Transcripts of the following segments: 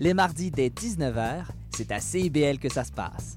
Les mardis dès 19h, c'est à CIBL que ça se passe.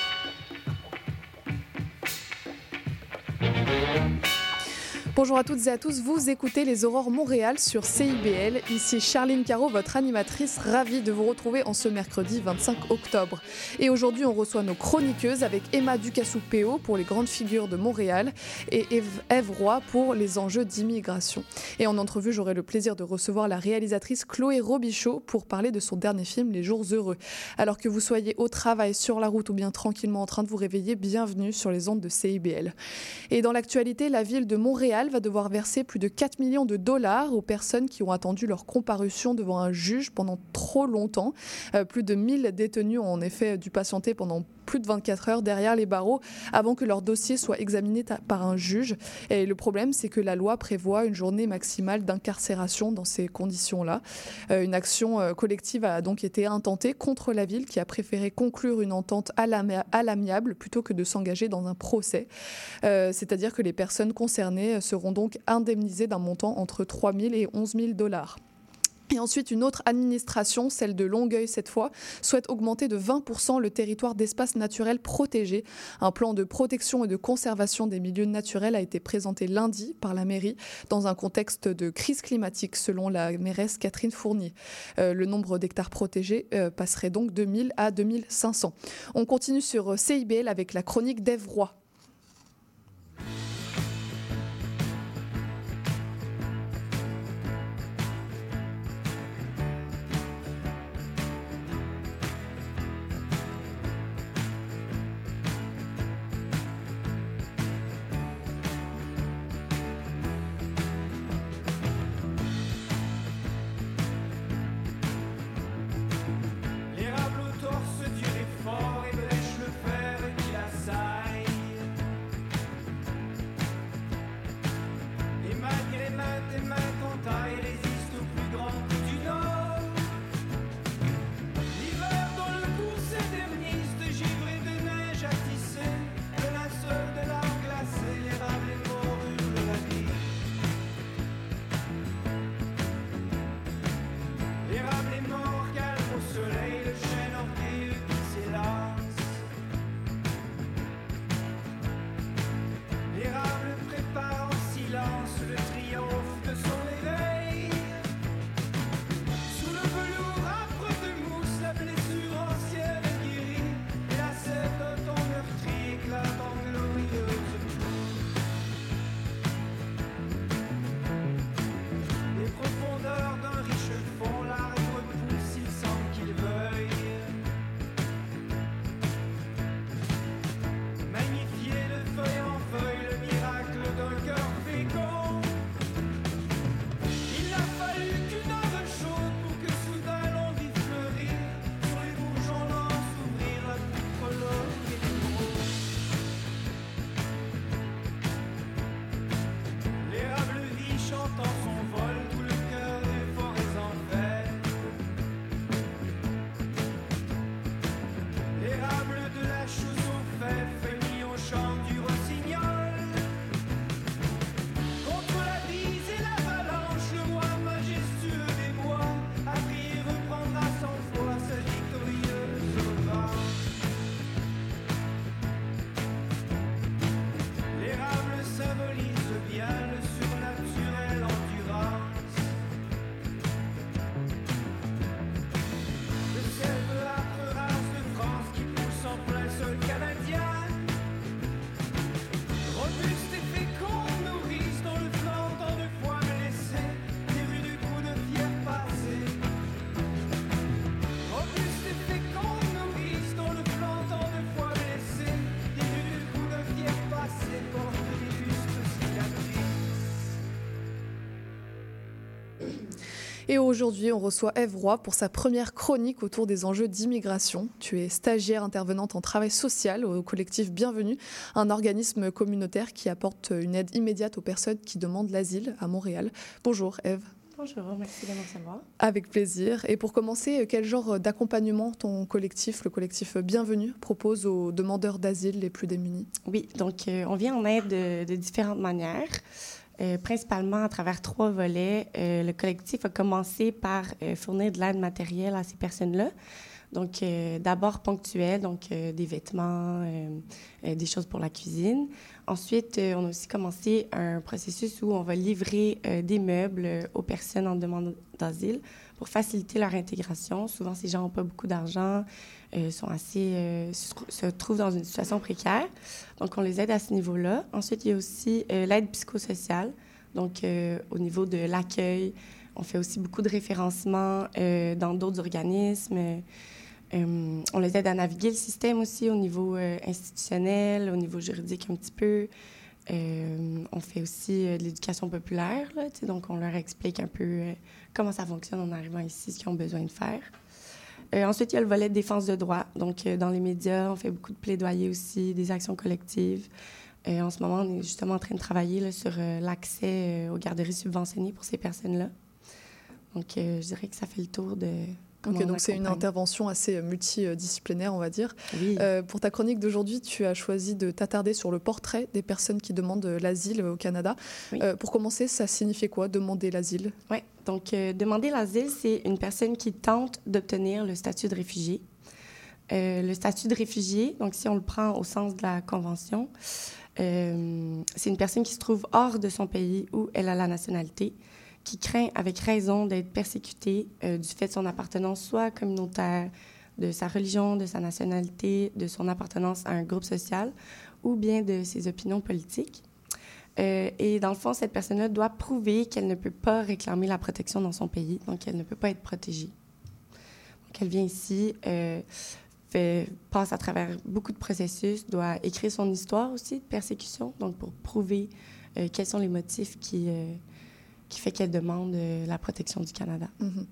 Bonjour à toutes et à tous, vous écoutez les Aurores Montréal sur CIBL. Ici Charline Caro, votre animatrice, ravie de vous retrouver en ce mercredi 25 octobre. Et aujourd'hui, on reçoit nos chroniqueuses avec Emma Ducassou-Péo pour les grandes figures de Montréal et Eve, Roy pour les enjeux d'immigration. Et en entrevue, j'aurai le plaisir de recevoir la réalisatrice Chloé Robichaud pour parler de son dernier film, Les Jours Heureux. Alors que vous soyez au travail, sur la route ou bien tranquillement en train de vous réveiller, bienvenue sur les ondes de CIBL. Et dans l'actualité, la ville de Montréal va devoir verser plus de 4 millions de dollars aux personnes qui ont attendu leur comparution devant un juge pendant trop longtemps. Euh, plus de 1000 détenus ont en effet dû patienter pendant plus de 24 heures derrière les barreaux avant que leur dossier soit examiné par un juge. Et le problème, c'est que la loi prévoit une journée maximale d'incarcération dans ces conditions-là. Euh, une action euh, collective a donc été intentée contre la ville qui a préféré conclure une entente à l'amiable plutôt que de s'engager dans un procès. Euh, C'est-à-dire que les personnes concernées seront donc indemnisées d'un montant entre 3 000 et 11 000 dollars. Et ensuite, une autre administration, celle de Longueuil cette fois, souhaite augmenter de 20% le territoire d'espace naturel protégé. Un plan de protection et de conservation des milieux naturels a été présenté lundi par la mairie dans un contexte de crise climatique, selon la mairesse Catherine Fournier. Euh, le nombre d'hectares protégés euh, passerait donc de 1000 à 2500. On continue sur euh, CIBL avec la chronique d'Ève Et aujourd'hui, on reçoit Eve Roy pour sa première chronique autour des enjeux d'immigration. Tu es stagiaire intervenante en travail social au collectif Bienvenue, un organisme communautaire qui apporte une aide immédiate aux personnes qui demandent l'asile à Montréal. Bonjour Eve. Bonjour, merci de recevoir. Avec plaisir. Et pour commencer, quel genre d'accompagnement ton collectif, le collectif Bienvenue, propose aux demandeurs d'asile les plus démunis? Oui, donc euh, on vient en aide de, de différentes manières. Euh, principalement à travers trois volets. Euh, le collectif a commencé par euh, fournir de l'aide matérielle à ces personnes-là. Donc, d'abord ponctuel, donc des vêtements, des choses pour la cuisine. Ensuite, on a aussi commencé un processus où on va livrer des meubles aux personnes en demande d'asile pour faciliter leur intégration. Souvent, ces gens n'ont pas beaucoup d'argent, sont assez, se, se, trouvent dans une situation précaire. Donc, on les aide à ce niveau-là. Ensuite, il y a aussi l'aide psychosociale. Donc, au niveau de l'accueil, on fait aussi beaucoup de référencement dans d'autres organismes. Euh, on les aide à naviguer le système aussi au niveau euh, institutionnel, au niveau juridique un petit peu. Euh, on fait aussi de l'éducation populaire, là, donc on leur explique un peu comment ça fonctionne en arrivant ici, ce qu'ils ont besoin de faire. Ensuite, il y a le volet de défense de droit. Donc, dans les médias, on fait beaucoup de plaidoyer aussi, des actions collectives. en ce moment, on est justement en train de travailler là, sur l'accès aux garderies subventionnées pour ces personnes-là. Donc, je dirais que ça fait le tour de, donc c'est une intervention assez euh, multidisciplinaire, on va dire. Oui. Euh, pour ta chronique d'aujourd'hui, tu as choisi de t'attarder sur le portrait des personnes qui demandent l'asile au Canada. Oui. Euh, pour commencer, ça signifie quoi, demander l'asile? Oui, donc euh, demander l'asile, c'est une personne qui tente d'obtenir le statut de réfugié. Euh, le statut de réfugié, donc si on le prend au sens de la Convention, euh, c'est une personne qui se trouve hors de son pays où elle a la nationalité qui craint avec raison d'être persécuté euh, du fait de son appartenance soit communautaire, de sa religion, de sa nationalité, de son appartenance à un groupe social ou bien de ses opinions politiques. Euh, et dans le fond, cette personne-là doit prouver qu'elle ne peut pas réclamer la protection dans son pays, donc elle ne peut pas être protégée. Donc elle vient ici, euh, fait, passe à travers beaucoup de processus, doit écrire son histoire aussi de persécution, donc pour prouver euh, quels sont les motifs qui, qui fait qu'elle demande euh, la protection du Canada. Mm -hmm.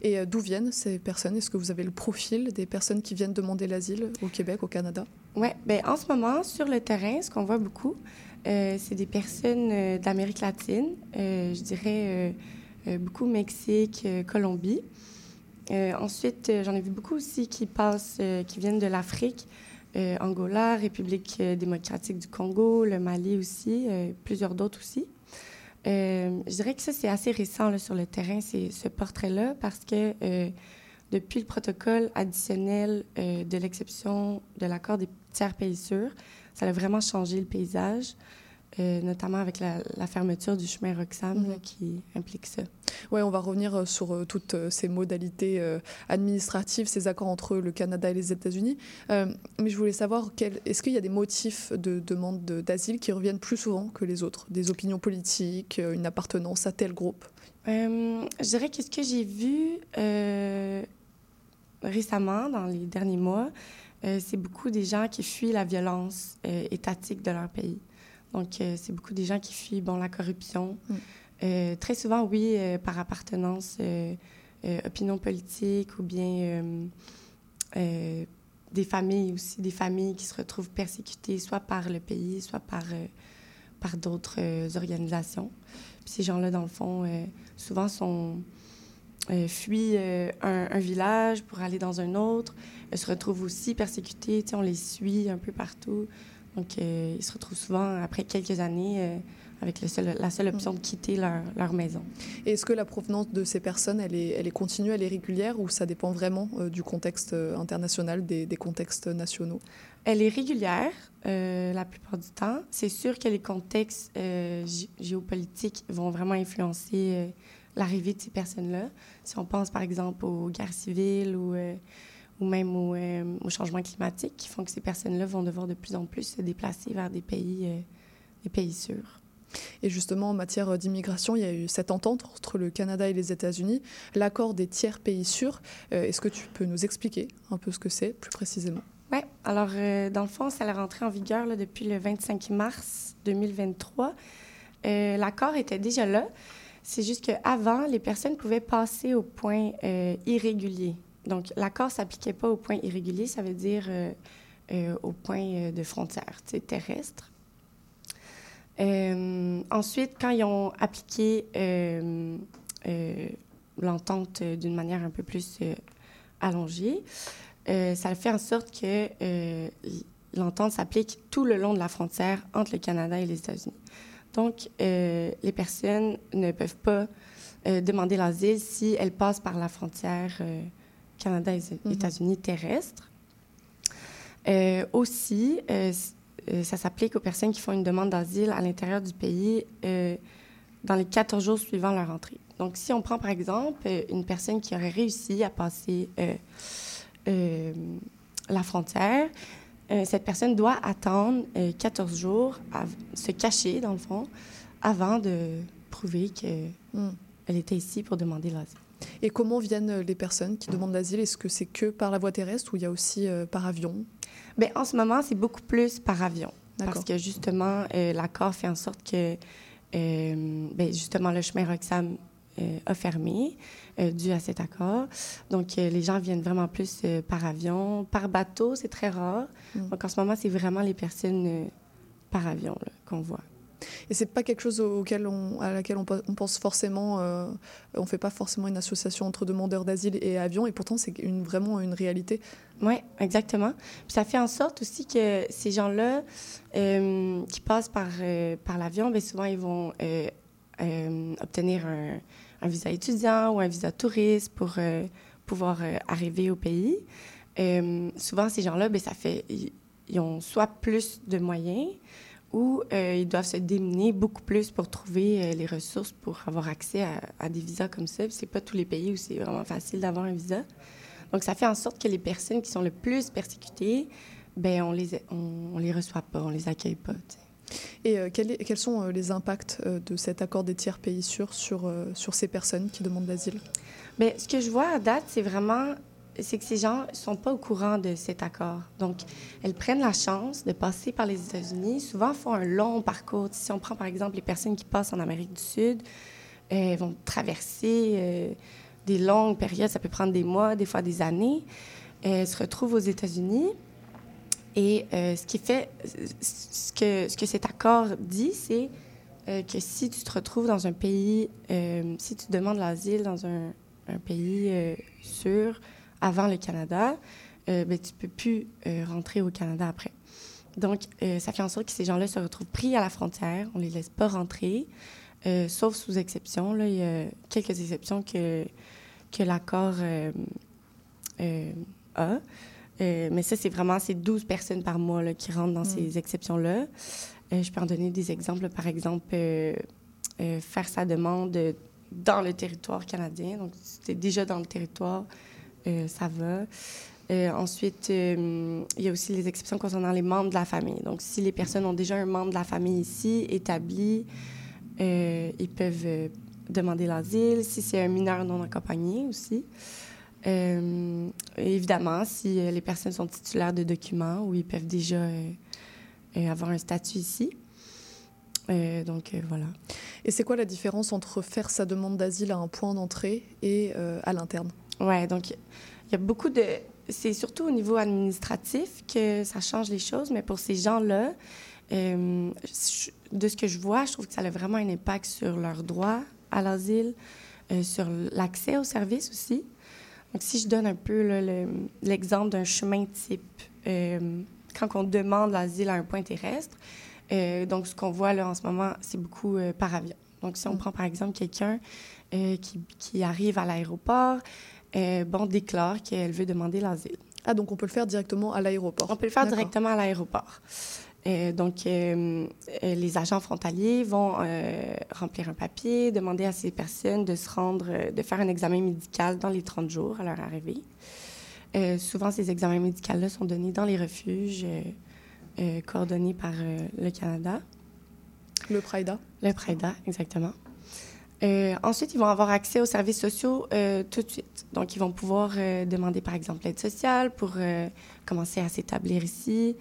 Et euh, d'où viennent ces personnes? Est-ce que vous avez le profil des personnes qui viennent demander l'asile au Québec, au Canada? Oui, ben, en ce moment, sur le terrain, ce qu'on voit beaucoup, euh, c'est des personnes euh, d'Amérique latine, euh, je dirais beaucoup Mexique, Colombie. ensuite, j'en ai vu beaucoup aussi qui passent, qui viennent de l'Afrique, Angola, République démocratique du Congo, le Mali aussi, plusieurs d'autres aussi. Je dirais que ça, c'est assez récent sur le terrain, ce portrait-là, parce que depuis le protocole additionnel de l'exception de l'accord des tiers pays sûrs, ça a vraiment changé le paysage. Euh, notamment avec la, la, fermeture du chemin Roxham mm -hmm. là, qui implique ça. Oui, on va revenir sur euh, toutes ces modalités euh, administratives, ces accords entre le Canada et les États-Unis. Euh, mais je voulais savoir, est-ce qu'il y a des motifs de demande d'asile qui reviennent plus souvent que les autres? Des opinions politiques, une appartenance à tel groupe? Je dirais que ce que j'ai vu récemment, dans les derniers mois, c'est beaucoup des gens qui fuient la violence étatique de leur pays. Donc, euh, c'est beaucoup des gens qui fuient bon, la corruption. Mm. Euh, très souvent, oui, euh, par appartenance, opinion politique ou bien des familles aussi, des familles qui se retrouvent persécutées soit par le pays, soit par, par d'autres organisations. Puis ces gens-là, dans le fond, souvent sont, fuient un, un, village pour aller dans un autre, se retrouvent aussi persécutés. On les suit un peu partout. Donc, euh, ils se retrouvent souvent, après quelques années, euh, avec seul, la seule option de quitter leur, leur maison. Est-ce que la provenance de ces personnes, elle est, elle est continue, elle est régulière, ou ça dépend vraiment euh, du contexte international, des, des, contextes nationaux? Elle est régulière la plupart du temps. C'est sûr que les contextes géopolitiques vont vraiment influencer l'arrivée de ces personnes-là. Si on pense, par exemple, aux guerres civiles ou ou même au, euh, au, changement climatique qui font que ces personnes-là vont devoir de plus en plus se déplacer vers des pays, euh, des pays sûrs. Et justement, en matière d'immigration, il y a eu cette entente entre le Canada et les États-Unis, l'accord des tiers pays sûrs. Euh, Est-ce que tu peux nous expliquer un peu ce que c'est plus précisément? Oui, alors dans le fond, ça est rentré en vigueur là, depuis le 25 mars 2023. Euh, l'accord était déjà là. C'est juste qu'avant, les personnes pouvaient passer au point irrégulier. Donc, l'accord ne s'appliquait pas au point irrégulier, ça veut dire euh, euh, au point euh, de frontière terrestre. Ensuite, quand ils ont appliqué l'entente d'une manière un peu plus allongée, ça fait en sorte que l'entente s'applique tout le long de la frontière entre le Canada et les États-Unis. Donc, les personnes ne peuvent pas demander l'asile si elles passent par la frontière Canada-États-Unis terrestre. Euh, aussi, euh, euh, ça s'applique aux personnes qui font une demande d'asile à l'intérieur du pays euh, dans les 14 jours suivant leur entrée. Donc, si on prend par exemple une personne qui aurait réussi à passer la frontière, cette personne doit attendre euh, 14 jours, à se cacher dans le fond, avant de prouver qu'elle Mm. était ici pour demander l'asile. Et comment viennent euh, les personnes qui demandent l'asile? Est-ce que c'est que par la voie terrestre ou il y a aussi euh, par avion? Bien, en ce moment, c'est beaucoup plus par avion. Parce que justement, euh, l'accord fait en sorte que ben, justement le chemin Roxham a fermé dû à cet accord. Donc, les gens viennent vraiment plus par avion. Par bateau, c'est très rare. Mm. Donc, en ce moment, c'est vraiment les personnes par avion qu'on voit. Et c'est pas quelque chose auquel on, à laquelle on, pe- on pense forcément. euh, on fait pas forcément une association entre demandeurs d'asile et avion, et pourtant c'est vraiment une réalité. Oui, exactement. Puis ça fait en sorte aussi que ces gens-là euh, qui passent par, euh, par l'avion, bien souvent, ils vont euh, obtenir un, visa étudiant ou un visa touriste pour pouvoir arriver au pays. Souvent, ces gens-là, bien, ça fait... Ils ont soit plus de moyens ou euh, ils doivent se démener beaucoup plus pour trouver euh, les ressources pour avoir accès à, à des visas comme ça. C'est pas tous les pays où c'est vraiment facile d'avoir un visa. Donc, ça fait en sorte que les personnes qui sont le plus persécutées, ben on les, on, on les reçoit pas, on les accueille pas. Et euh, quel est- quels sont les impacts de cet accord des tiers pays sûrs sur, sur ces personnes qui demandent l'asile? Bien, ce que je vois à date, c'est vraiment c'est que ces gens sont pas au courant de cet accord. Donc, elles prennent la chance de passer par les États-Unis. Souvent, font un long parcours. Si on prend par exemple les personnes qui passent en Amérique du Sud, euh, elles vont traverser euh, des longues périodes. Ça peut prendre des mois, des fois des années. Elles se retrouvent aux États-Unis. Et euh, ce qui fait, ce que, ce que cet accord dit, c'est que si tu te retrouves dans un pays, si tu demandes l'asile dans un, pays sûr avant le Canada, euh, ben, tu peux plus euh, rentrer au Canada après. Donc, euh, ça fait en sorte que ces gens-là se retrouvent pris à la frontière. On les laisse pas rentrer, sauf sous exception. Là, il y a quelques exceptions que, que l'accord a. Mais ça, c'est vraiment ces 12 personnes par mois là, qui rentrent dans Mm. ces exceptions-là. Je peux en donner des exemples. Par exemple, faire sa demande dans le territoire canadien. Donc, si tu es déjà dans le territoire, ça va. Euh, ensuite, euh, il y a aussi les exceptions concernant les membres de la famille. Donc, si les personnes ont déjà un membre de la famille ici, établi, euh, ils peuvent euh, demander l'asile. Si c'est un mineur non accompagné aussi. Euh, évidemment, si euh, les personnes sont titulaires de documents ou ils peuvent déjà euh, euh, avoir un statut ici. Euh, donc, euh, voilà. Et c'est quoi la différence entre faire sa demande d'asile à un point d'entrée et euh, à l'interne? Ouais, donc il y a beaucoup de. C'est surtout au niveau administratif que ça change les choses, mais pour ces gens-là, euh, de ce que je vois, je trouve que ça a vraiment un impact sur leur droit à l'asile, euh, sur l'accès aux services aussi. Donc, si je donne un peu le- l'exemple d'un chemin type, euh, quand on demande l'asile à un point terrestre, donc ce qu'on voit là en ce moment, c'est beaucoup par avion. Donc, si on Mm. prend par exemple quelqu'un qui, qui arrive à l'aéroport, euh, bon, déclare qu'elle veut demander l'asile. Ah, donc on peut le faire directement à l'aéroport On peut le faire directement à l'aéroport. Euh, donc, euh, les agents frontaliers vont euh, remplir un papier, demander à ces personnes de se rendre, euh, de faire un examen médical dans les 30 jours à leur arrivée. Souvent, ces examens médicaux-là sont donnés dans les refuges coordonnés par le Canada. Le PRIDA Le PREDA, exactement. Euh, ensuite, ils vont avoir accès aux services sociaux euh, tout de suite. Donc, ils vont pouvoir euh, demander, par exemple, l'aide sociale pour commencer à s'établir ici.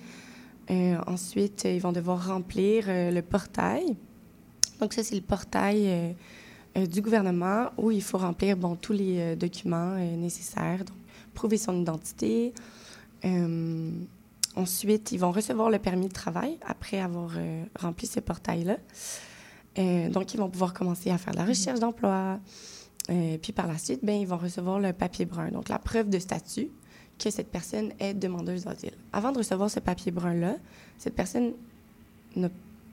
Ensuite, ils vont devoir remplir le portail. Donc, ça, c'est le portail du gouvernement où il faut remplir bon, tous les documents nécessaires, donc prouver son identité. Ensuite, ils vont recevoir le permis de travail après avoir rempli ce portail-là. Euh, donc, ils vont pouvoir commencer à faire de la recherche d'emploi. Euh, puis par la suite, ben, ils vont recevoir le papier brun, donc la preuve de statut que cette personne est demandeuse d'asile. Avant de recevoir ce papier brun-là, cette personne n'a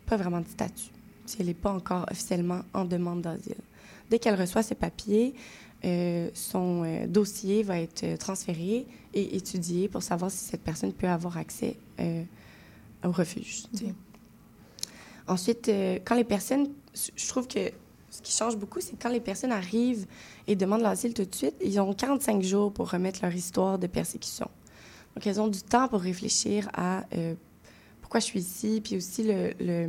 pas vraiment de statut si elle n'est pas encore officiellement en demande d'asile. Dès qu'elle reçoit ce papier, euh, son euh, dossier va être transféré et étudié pour savoir si cette personne peut avoir accès euh, au refuge. sais. Ensuite, euh, quand les personnes, je trouve que ce qui change beaucoup, c'est quand les personnes arrivent et demandent l'asile tout de suite, ils ont 45 jours pour remettre leur histoire de persécution. Donc, elles ont du temps pour réfléchir à euh, pourquoi je suis ici, puis aussi le,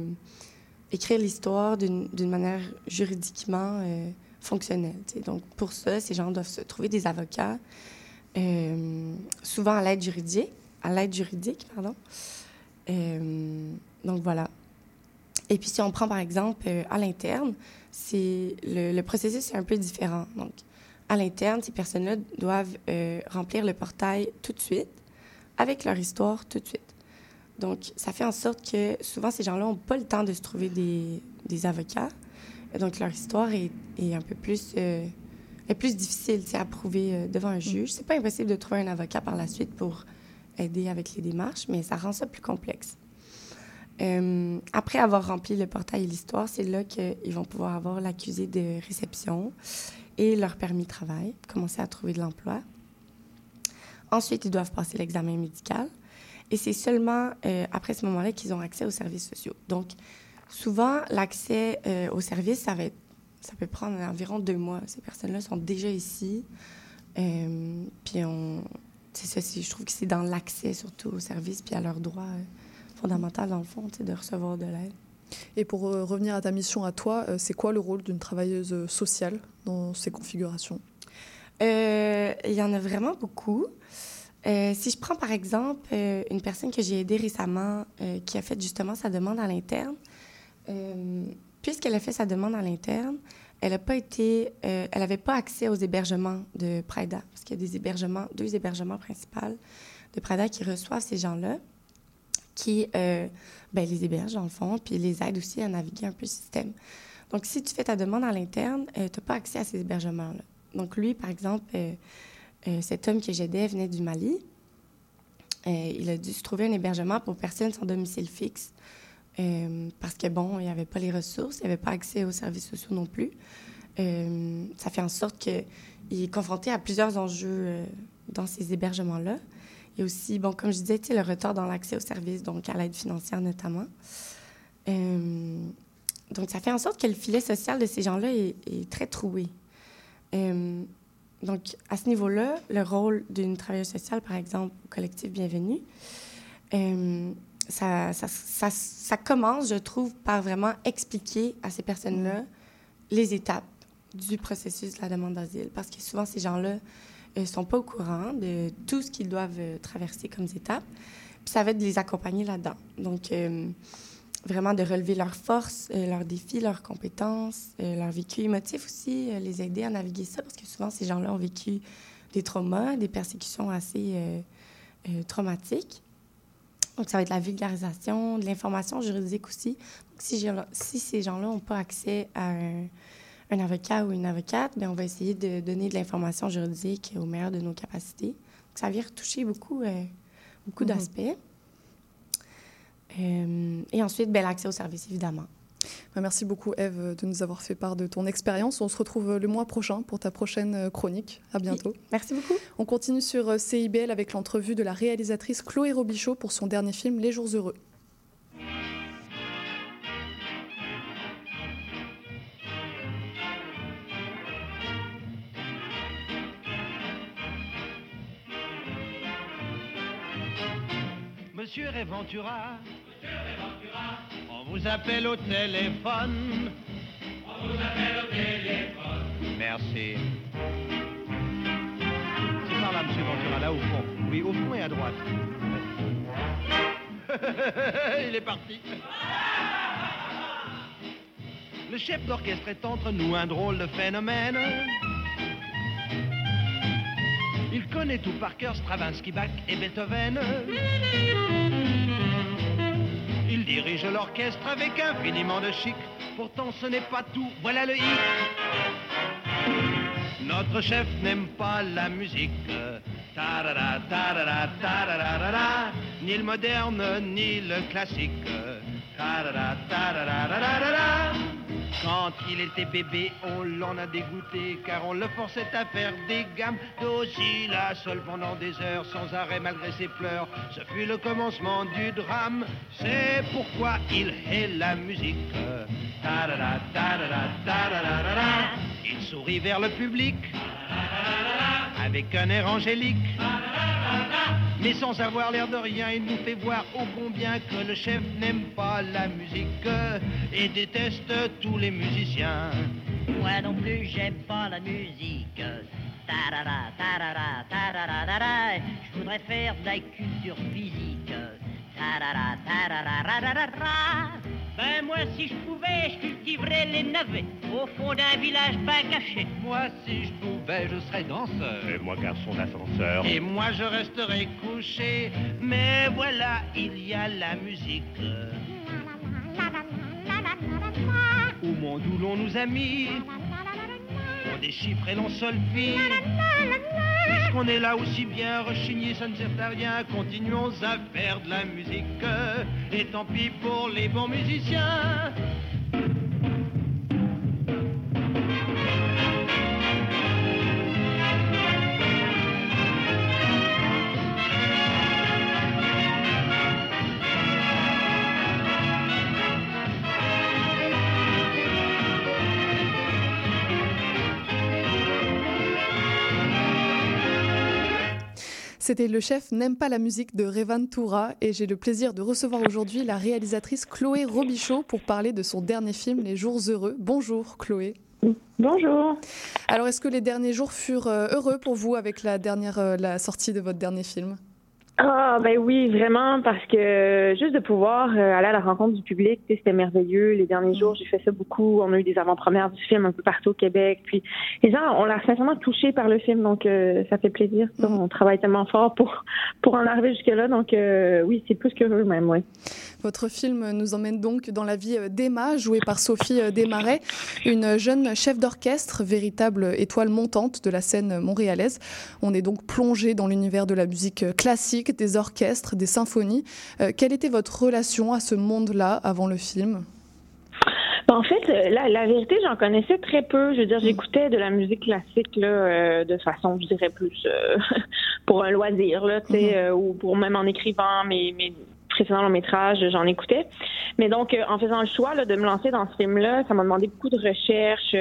écrire l'histoire d'une manière juridiquement euh, fonctionnelle. Donc, pour ça, ces gens doivent se trouver des avocats, souvent à l'aide juridique, à l'aide juridique, pardon. Donc, voilà. Et puis, si on prend par exemple euh, à l'interne, c'est le, le processus est un peu différent. Donc, à l'interne, ces personnes-là doivent euh, remplir le portail tout de suite, avec leur histoire tout de suite. Donc, ça fait en sorte que souvent, ces gens-là n'ont pas le temps de se trouver des, des avocats. Donc, leur histoire est, est un peu plus, euh, est plus difficile à prouver devant un juge. C'est pas impossible de trouver un avocat par la suite pour aider avec les démarches, mais ça rend ça plus complexe. Euh, après avoir rempli le portail et l'histoire, c'est là qu'ils vont pouvoir avoir l'accusé de réception et leur permis de travail, commencer à trouver de l'emploi. Ensuite, ils doivent passer l'examen médical. Et c'est seulement euh, après ce moment-là qu'ils ont accès aux services sociaux. Donc, souvent, l'accès euh, aux services, ça, peut prendre environ deux mois. Ces personnes-là sont déjà ici. Puis, on, ça, je trouve que c'est dans l'accès surtout aux services puis à leurs droits fondamentaux, dans le fond, de recevoir de l'aide. Et pour euh, revenir à ta mission à toi, euh, c'est quoi le rôle d'une travailleuse euh, sociale dans ces configurations? Il y en a vraiment beaucoup. Si je prends par exemple une personne que j'ai aidée récemment qui a fait justement sa demande à l'interne, puisqu'elle a fait sa demande à l'interne, elle n'a pas été, elle n'avait pas accès aux hébergements de Prada parce qu'il y a des hébergements, deux hébergements principaux de Prada qui reçoivent ces gens-là, qui euh, ben, les hébergent dans le fond, puis les aident aussi à naviguer un peu le système. Donc, si tu fais ta demande à l'interne, euh, tu n'as pas accès à ces hébergements-là. Donc, lui, par exemple, euh, euh, cet homme que j'aidais venait du Mali. Il a dû se trouver un hébergement pour personnes sans domicile fixe parce que, bon, il n'y avait pas les ressources, il n'y avait pas accès aux services sociaux non plus. Ça fait en sorte qu'il est confronté à plusieurs enjeux dans ces hébergements-là. Il y a aussi, bon, comme je disais, le retard dans l'accès aux services, donc à l'aide financière notamment. Euh, donc, ça fait en sorte que le filet social de ces gens-là est, très troué. Euh, donc, à ce niveau-là, le rôle d'une travailleuse sociale, par exemple, au collectif Bienvenue, euh, ça commence, je trouve, par vraiment expliquer à ces personnes-là les étapes du processus de la demande d'asile. Parce que souvent, ces gens-là ne sont pas au courant de tout ce qu'ils doivent euh, traverser comme étapes. Puis ça va être de les accompagner là-dedans. Donc, euh, vraiment de relever leurs forces, euh, leurs défis, leurs compétences, euh, leur vécu émotif aussi, les aider à naviguer ça, parce que souvent, ces gens-là ont vécu des traumas, des persécutions assez traumatiques. Donc, ça va être la vulgarisation, de l'information juridique aussi. Si, si ces gens-là n'ont pas accès à un, un avocat ou une avocate, bien, on va essayer de donner de l'information juridique au meilleur de nos capacités. Donc, ça vient retoucher beaucoup, euh, beaucoup Mhm. d'aspects. Euh, et ensuite, ben, l'accès aux services, évidemment. Bah, Merci beaucoup Eve de nous avoir fait part de ton expérience. On se retrouve le mois prochain pour ta prochaine euh, chronique. À bientôt. Merci beaucoup. On continue sur euh, CIBL avec l'entrevue de la réalisatrice Chloé Robichaud pour son dernier film Les Jours Heureux. Monsieur Réventura, on vous appelle au téléphone. On vous appelle au téléphone. Merci. C'est par là, monsieur Ventura, là au fond. Oui, au fond et à droite. Il est parti. Le chef d'orchestre est entre nous un drôle de phénomène. Il connaît tout par cœur Stravinsky, Bach et Beethoven. Il dirige l'orchestre avec infiniment de chic. Pourtant ce n'est pas tout, voilà le hic. Notre chef n'aime pas la musique. Ta-da-da, ta-da-da-da-da. Ni le moderne, ni le classique. Ta-da-da-da-da-da. Quand il était bébé, on l'en a dégoûté, car on le forçait à faire des gammes seule pendant des heures, sans arrêt malgré ses pleurs. Ce fut le commencement du drame, c'est pourquoi il hait la musique. Il sourit vers le public, avec un air angélique. Mais sans avoir l'air de rien, il nous fait voir au combien que le chef n'aime pas la musique et déteste tous les musiciens. Moi non plus, j'aime pas la musique. Ta-da-da, ta-da-da, ta-da-da-da-da. Je voudrais faire de la culture physique. Ta-da-da, ta-da-da-da-da-da. Ben moi, si je pouvais, je cultiverais les navets au fond d'un village pas caché. Moi, si je pouvais, je serais danseur. Et moi, garçon d'ascenseur. Et moi, je resterais couché. Mais voilà, il y a la musique. Au monde où l'on nous a mis, on déchiffre et l'on solfie. Puisqu'on est là aussi bien rechigné, ça ne sert à rien. Continuons à faire de la musique. Et tant pis pour les bons musiciens. C'était Le chef n'aime pas la musique de Revan Toura et j'ai le plaisir de recevoir aujourd'hui la réalisatrice Chloé Robichaud pour parler de son dernier film Les Jours Heureux. Bonjour Chloé. Bonjour. Alors est-ce que les derniers jours furent euh, heureux pour vous avec la, dernière, euh, la sortie de votre dernier film? Ah, ben oui, vraiment, parce que juste de pouvoir euh, aller à la rencontre du public, c'était merveilleux. Les derniers jours, j'ai fait ça beaucoup. On a eu des avant-premières du film un peu partout au Québec. Puis les gens ont l'air sincèrement touchés par le film, donc euh, ça fait plaisir. Ça, On travaille tellement fort pour, pour en arriver jusque-là. Donc euh, oui, c'est plus qu'heureux même, oui. Votre film nous emmène donc dans la vie euh, d'Emma, jouée par Sophie euh, Desmarais, une jeune chef d'orchestre, véritable étoile montante de la scène montréalaise. On est donc plongé dans l'univers de la musique classique, des orchestres, des symphonies. Euh, quelle était votre relation à ce monde-là avant le film? Ben, En fait, euh, la, la vérité, j'en connaissais très peu. Je veux dire, j'écoutais de la musique classique là, euh, de façon, je dirais, plus euh, pour un loisir, là, euh, ou pour même en écrivant mes, mes précédents longs métrages, j'en écoutais. Mais donc, en faisant le choix là, de me lancer dans ce film-là, ça m'a demandé beaucoup de recherche.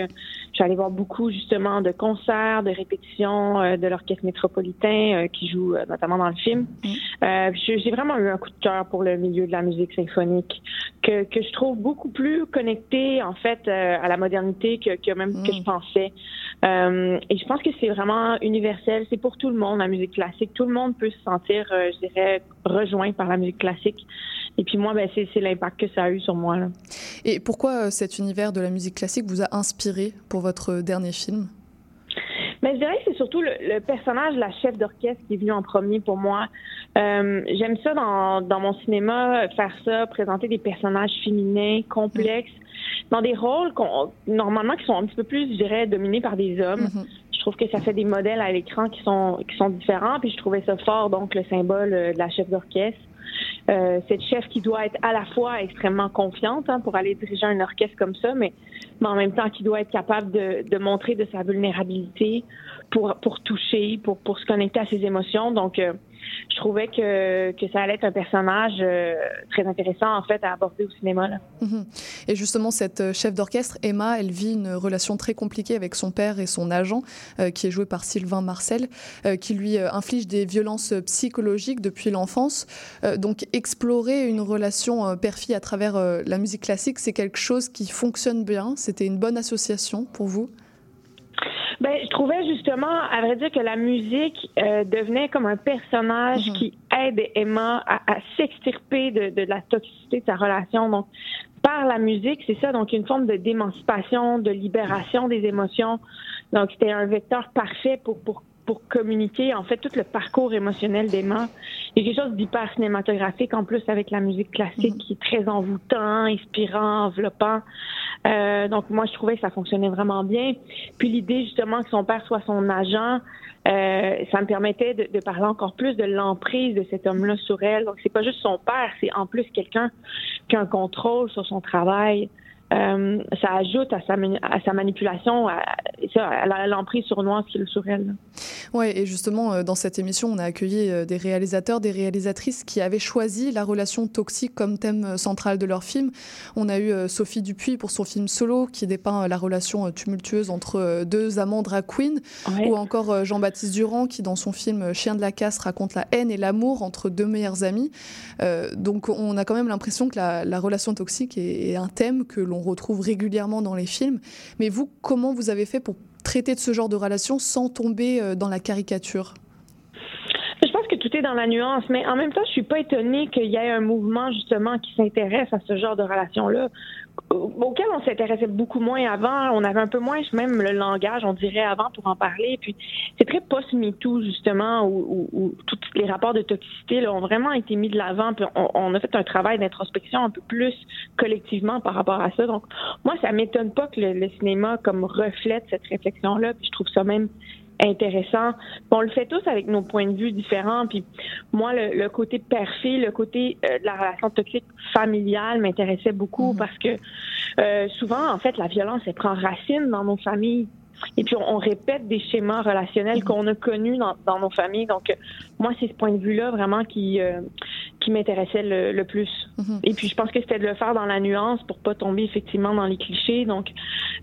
Je suis allée voir beaucoup, justement, de concerts, de répétitions euh, de l'Orchestre métropolitain euh, qui joue euh, notamment dans le film. Euh, puis j'ai vraiment eu un coup de cœur pour le milieu de la musique symphonique que, que je trouve beaucoup plus connecté, en fait, euh, à la modernité que, que même que je pensais. Euh, et je pense que c'est vraiment universel. C'est pour tout le monde, la musique classique. Tout le monde peut se sentir, euh, je dirais, rejoint par la musique classique. Et puis moi, ben, c'est l'impact que ça a eu sur moi. Là. Et pourquoi euh, cet univers de la musique classique vous a inspiré pour votre dernier film? Mais je dirais que c'est surtout le, le personnage, la chef d'orchestre qui est venu en premier pour moi. Euh, J'aime ça dans, dans mon cinéma, faire ça, présenter des personnages féminins, complexes, dans des rôles normalement qui sont un petit peu plus, je dirais, dominés par des hommes. Je trouve que ça fait des modèles à l'écran qui sont qui sont différents. Puis je trouvais ça fort, donc le symbole euh, de la chef d'orchestre. Euh, cette chef qui doit être à la fois extrêmement confiante hein, pour aller diriger un orchestre comme ça, mais, en même temps qui doit être capable de, montrer de sa vulnérabilité pour, pour toucher, pour, pour se connecter à ses émotions. Donc, euh, je trouvais que, ça allait être un personnage euh, très intéressant, en fait, à aborder au cinéma. Mhm. Et justement, cette euh, chef d'orchestre, Emma, elle vit une relation très compliquée avec son père et son agent, euh, qui est joué par Sylvain Marcel, qui lui inflige des violences psychologiques depuis l'enfance. Donc, explorer une relation père-fille à travers la musique classique, c'est quelque chose qui fonctionne bien. C'était une bonne association pour vous? Ben, je trouvais justement, à vrai dire, que la musique euh, devenait comme un personnage Mhm. qui aide Emma à, à s'extirper de, de la toxicité de sa relation. Donc, par la musique, c'est ça, donc une forme de d'émancipation, de libération des émotions. Donc, c'était un vecteur parfait pour, pour, pour communiquer, en fait, tout le parcours émotionnel d'Emma. Il y a quelque chose d'hyper cinématographique, en plus, avec la musique classique, qui est très envoûtant, inspirant, enveloppant. Euh, donc, moi, je trouvais que ça fonctionnait vraiment bien. Puis l'idée, justement, que son père soit son agent, euh, ça me permettait de, de parler encore plus de l'emprise de cet homme-là sur elle. Donc, c'est pas juste son père, c'est en plus quelqu'un qui a un contrôle sur son travail. Euh, ça ajoute à sa, mani- à sa manipulation, à, à l'emprise sournoise qu'il a sur elle. Ouais, et justement, euh, dans cette émission, on a accueilli euh, des réalisateurs, des réalisatrices qui avaient choisi la relation toxique comme thème central de leur film. On a eu Sophie Dupuis pour son film Solo, qui dépeint la relation tumultueuse entre deux amants drag queen, Ouais. ou encore Jean-Baptiste Durand, qui dans son film Chien de la casse raconte la haine et l'amour entre deux meilleurs amis. Euh, donc on a quand même l'impression que la, la relation toxique est, est un thème que l'on retrouve régulièrement dans les films. Mais vous, comment vous avez fait pour traiter de ce genre de relation sans tomber euh, dans la caricature? Je pense que tout est dans la nuance, mais en même temps, je suis pas étonnée qu'il y ait un mouvement justement qui s'intéresse à ce genre de relation-là, auquel on s'intéressait beaucoup moins avant. On avait un peu moins même le langage, on dirait avant pour en parler. Puis c'est très post-MeToo justement, où, où, où tous les rapports de toxicité là, ont vraiment été mis de l'avant. Puis on, on a fait un travail d'introspection un peu plus collectivement par rapport à ça. Donc moi, ça m'étonne pas que le, le cinéma comme reflète cette réflexion-là. Puis je trouve ça même intéressant. On le fait tous avec nos points de vue différents. Puis moi, le, le côté père-fille, le côté euh, de la relation toxique familiale m'intéressait beaucoup parce que euh, souvent, en fait, la violence, elle prend racine dans nos familles. Et puis, on, on répète des schémas relationnels qu'on a connus dans, dans nos familles. Donc, euh, moi, c'est ce point de vue-là vraiment qui, euh, qui m'intéressait le, le plus. Et puis, je pense que c'était de le faire dans la nuance pour pas tomber effectivement dans les clichés. Donc,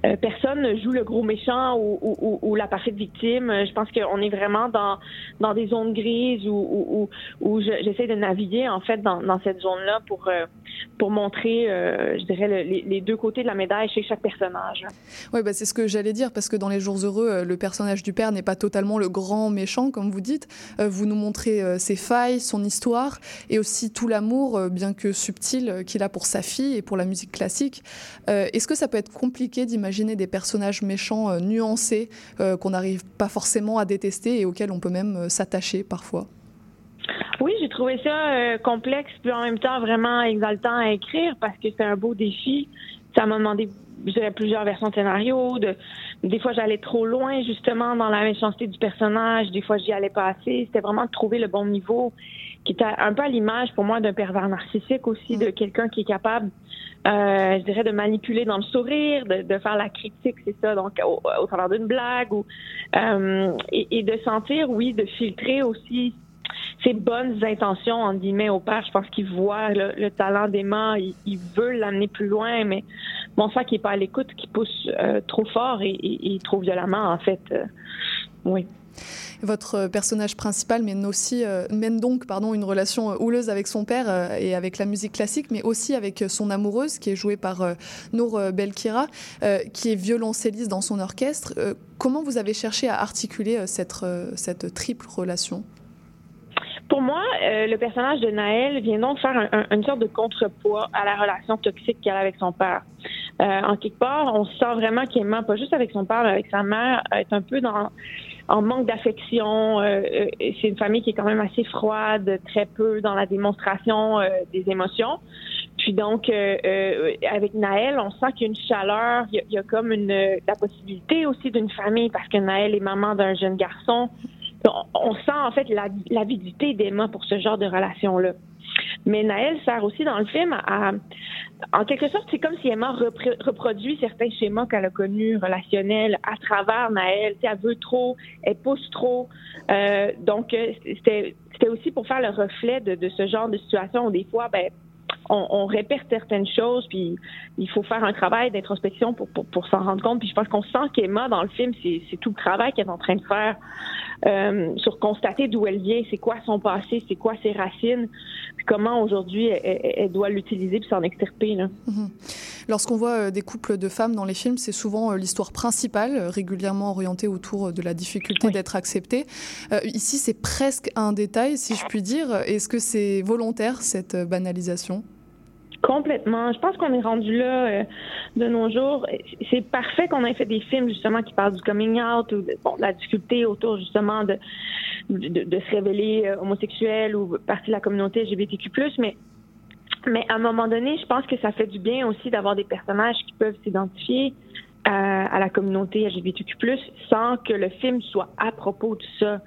euh, personne ne joue le gros méchant ou, ou, ou, ou la parfaite victime. Je pense qu'on est vraiment dans, dans des zones grises où, où, où, où je- j'essaie de naviguer, en fait, dans, dans cette zone-là pour, euh, pour montrer, je dirais, le- les, les deux côtés de la médaille chez chaque personnage. Oui, bah, c'est ce que j'allais dire, parce que dans Les Jours Heureux, euh, le personnage du père n'est pas totalement le grand méchant, comme vous dites. Euh, Vous nous montrez euh, ses failles, son histoire, et aussi tout l'amour, bien que subtil, qu'il a pour sa fille et pour la musique classique. Est-ce que ça peut être compliqué d'imaginer des personnages méchants nuancés, qu'on n'arrive pas forcément à détester et auxquels on peut même s'attacher parfois? Oui, j'ai trouvé ça complexe, puis en même temps vraiment exaltant à écrire parce que c'est un beau défi. Ça m'a demandé, je plusieurs versions de scénario. De, des fois, j'allais trop loin, justement, dans la méchanceté du personnage. Des fois, j'y allais pas assez. C'était vraiment de trouver le bon niveau, qui était un peu à l'image, pour moi, d'un pervers narcissique aussi, de quelqu'un qui est capable, euh, je dirais, de manipuler dans le sourire, de, de faire la critique, c'est ça, donc au, au travers d'une blague, ou, euh, et, et de sentir, oui, de filtrer aussi ses bonnes intentions, en guillemets, au père. Je pense qu'il voit le, le talent d'Emma, il, il veut l'amener plus loin, mais bon, ça qui est pas à l'écoute, qui pousse euh, trop fort et, trop violemment, en fait. Euh, oui. Votre personnage principal mène aussi euh, mène donc pardon une relation houleuse avec son père et avec la musique classique, mais aussi avec son amoureuse qui est jouée par Nour Belkira, qui est violoncelliste dans son orchestre. Comment vous avez cherché à articuler cette cette triple relation? Pour moi, euh, le personnage de Naël vient donc faire un- un- une sorte de contrepoids à la relation toxique qu'elle a avec son père. Euh, en quelque part, on sent vraiment qu'Emma, pas juste avec son père, mais avec sa mère, est un peu dans en manque d'affection. Euh, euh, c'est une famille qui est quand même assez froide, très peu dans la démonstration euh, des émotions. Puis donc, euh, avec Naël, on sent qu'il y a une chaleur, il y a, il y a comme une la possibilité aussi d'une famille parce que Naël est maman d'un jeune garçon. On, sent en fait la- l'avidité d'Emma pour ce genre de relation-là. Mais Naël sert aussi dans le film à, en quelque sorte, c'est comme si Emma reproduit certains schémas qu'elle a connus relationnels à travers Naël. Tu sais, elle veut trop, elle pousse trop. Euh, donc, euh, c'était c'était aussi pour faire le reflet de, de ce genre de situation où des fois, ben, on, on répète certaines choses, puis il faut faire un travail d'introspection pour, pour, s'en rendre compte. Puis je pense qu'on sent qu'Emma, dans le film, c'est tout le travail qu'elle est en train de faire euh, sur constater d'où elle vient, c'est quoi son passé, c'est quoi ses racines, comment aujourd'hui elle, doit l'utiliser puis s'en extirper. Là. Mhm. Lorsqu'on voit des couples de femmes dans les films, c'est souvent l'histoire principale, régulièrement orientée autour de la difficulté d'être acceptée. ici, c'est presque un détail, si je puis dire. Est-ce que c'est volontaire, cette banalisation? Complètement. Je pense qu'on est rendu là euh, de nos jours. C'est parfait qu'on ait fait des films justement qui parlent du coming out ou de, bon, la difficulté autour justement de, de, se révéler euh, homosexuel ou partie de la communauté LGBTQ+. Mais mais à un moment donné, je pense que ça fait du bien aussi d'avoir des personnages qui peuvent s'identifier à, la communauté LGBTQ+, sans que le film soit à propos de ça.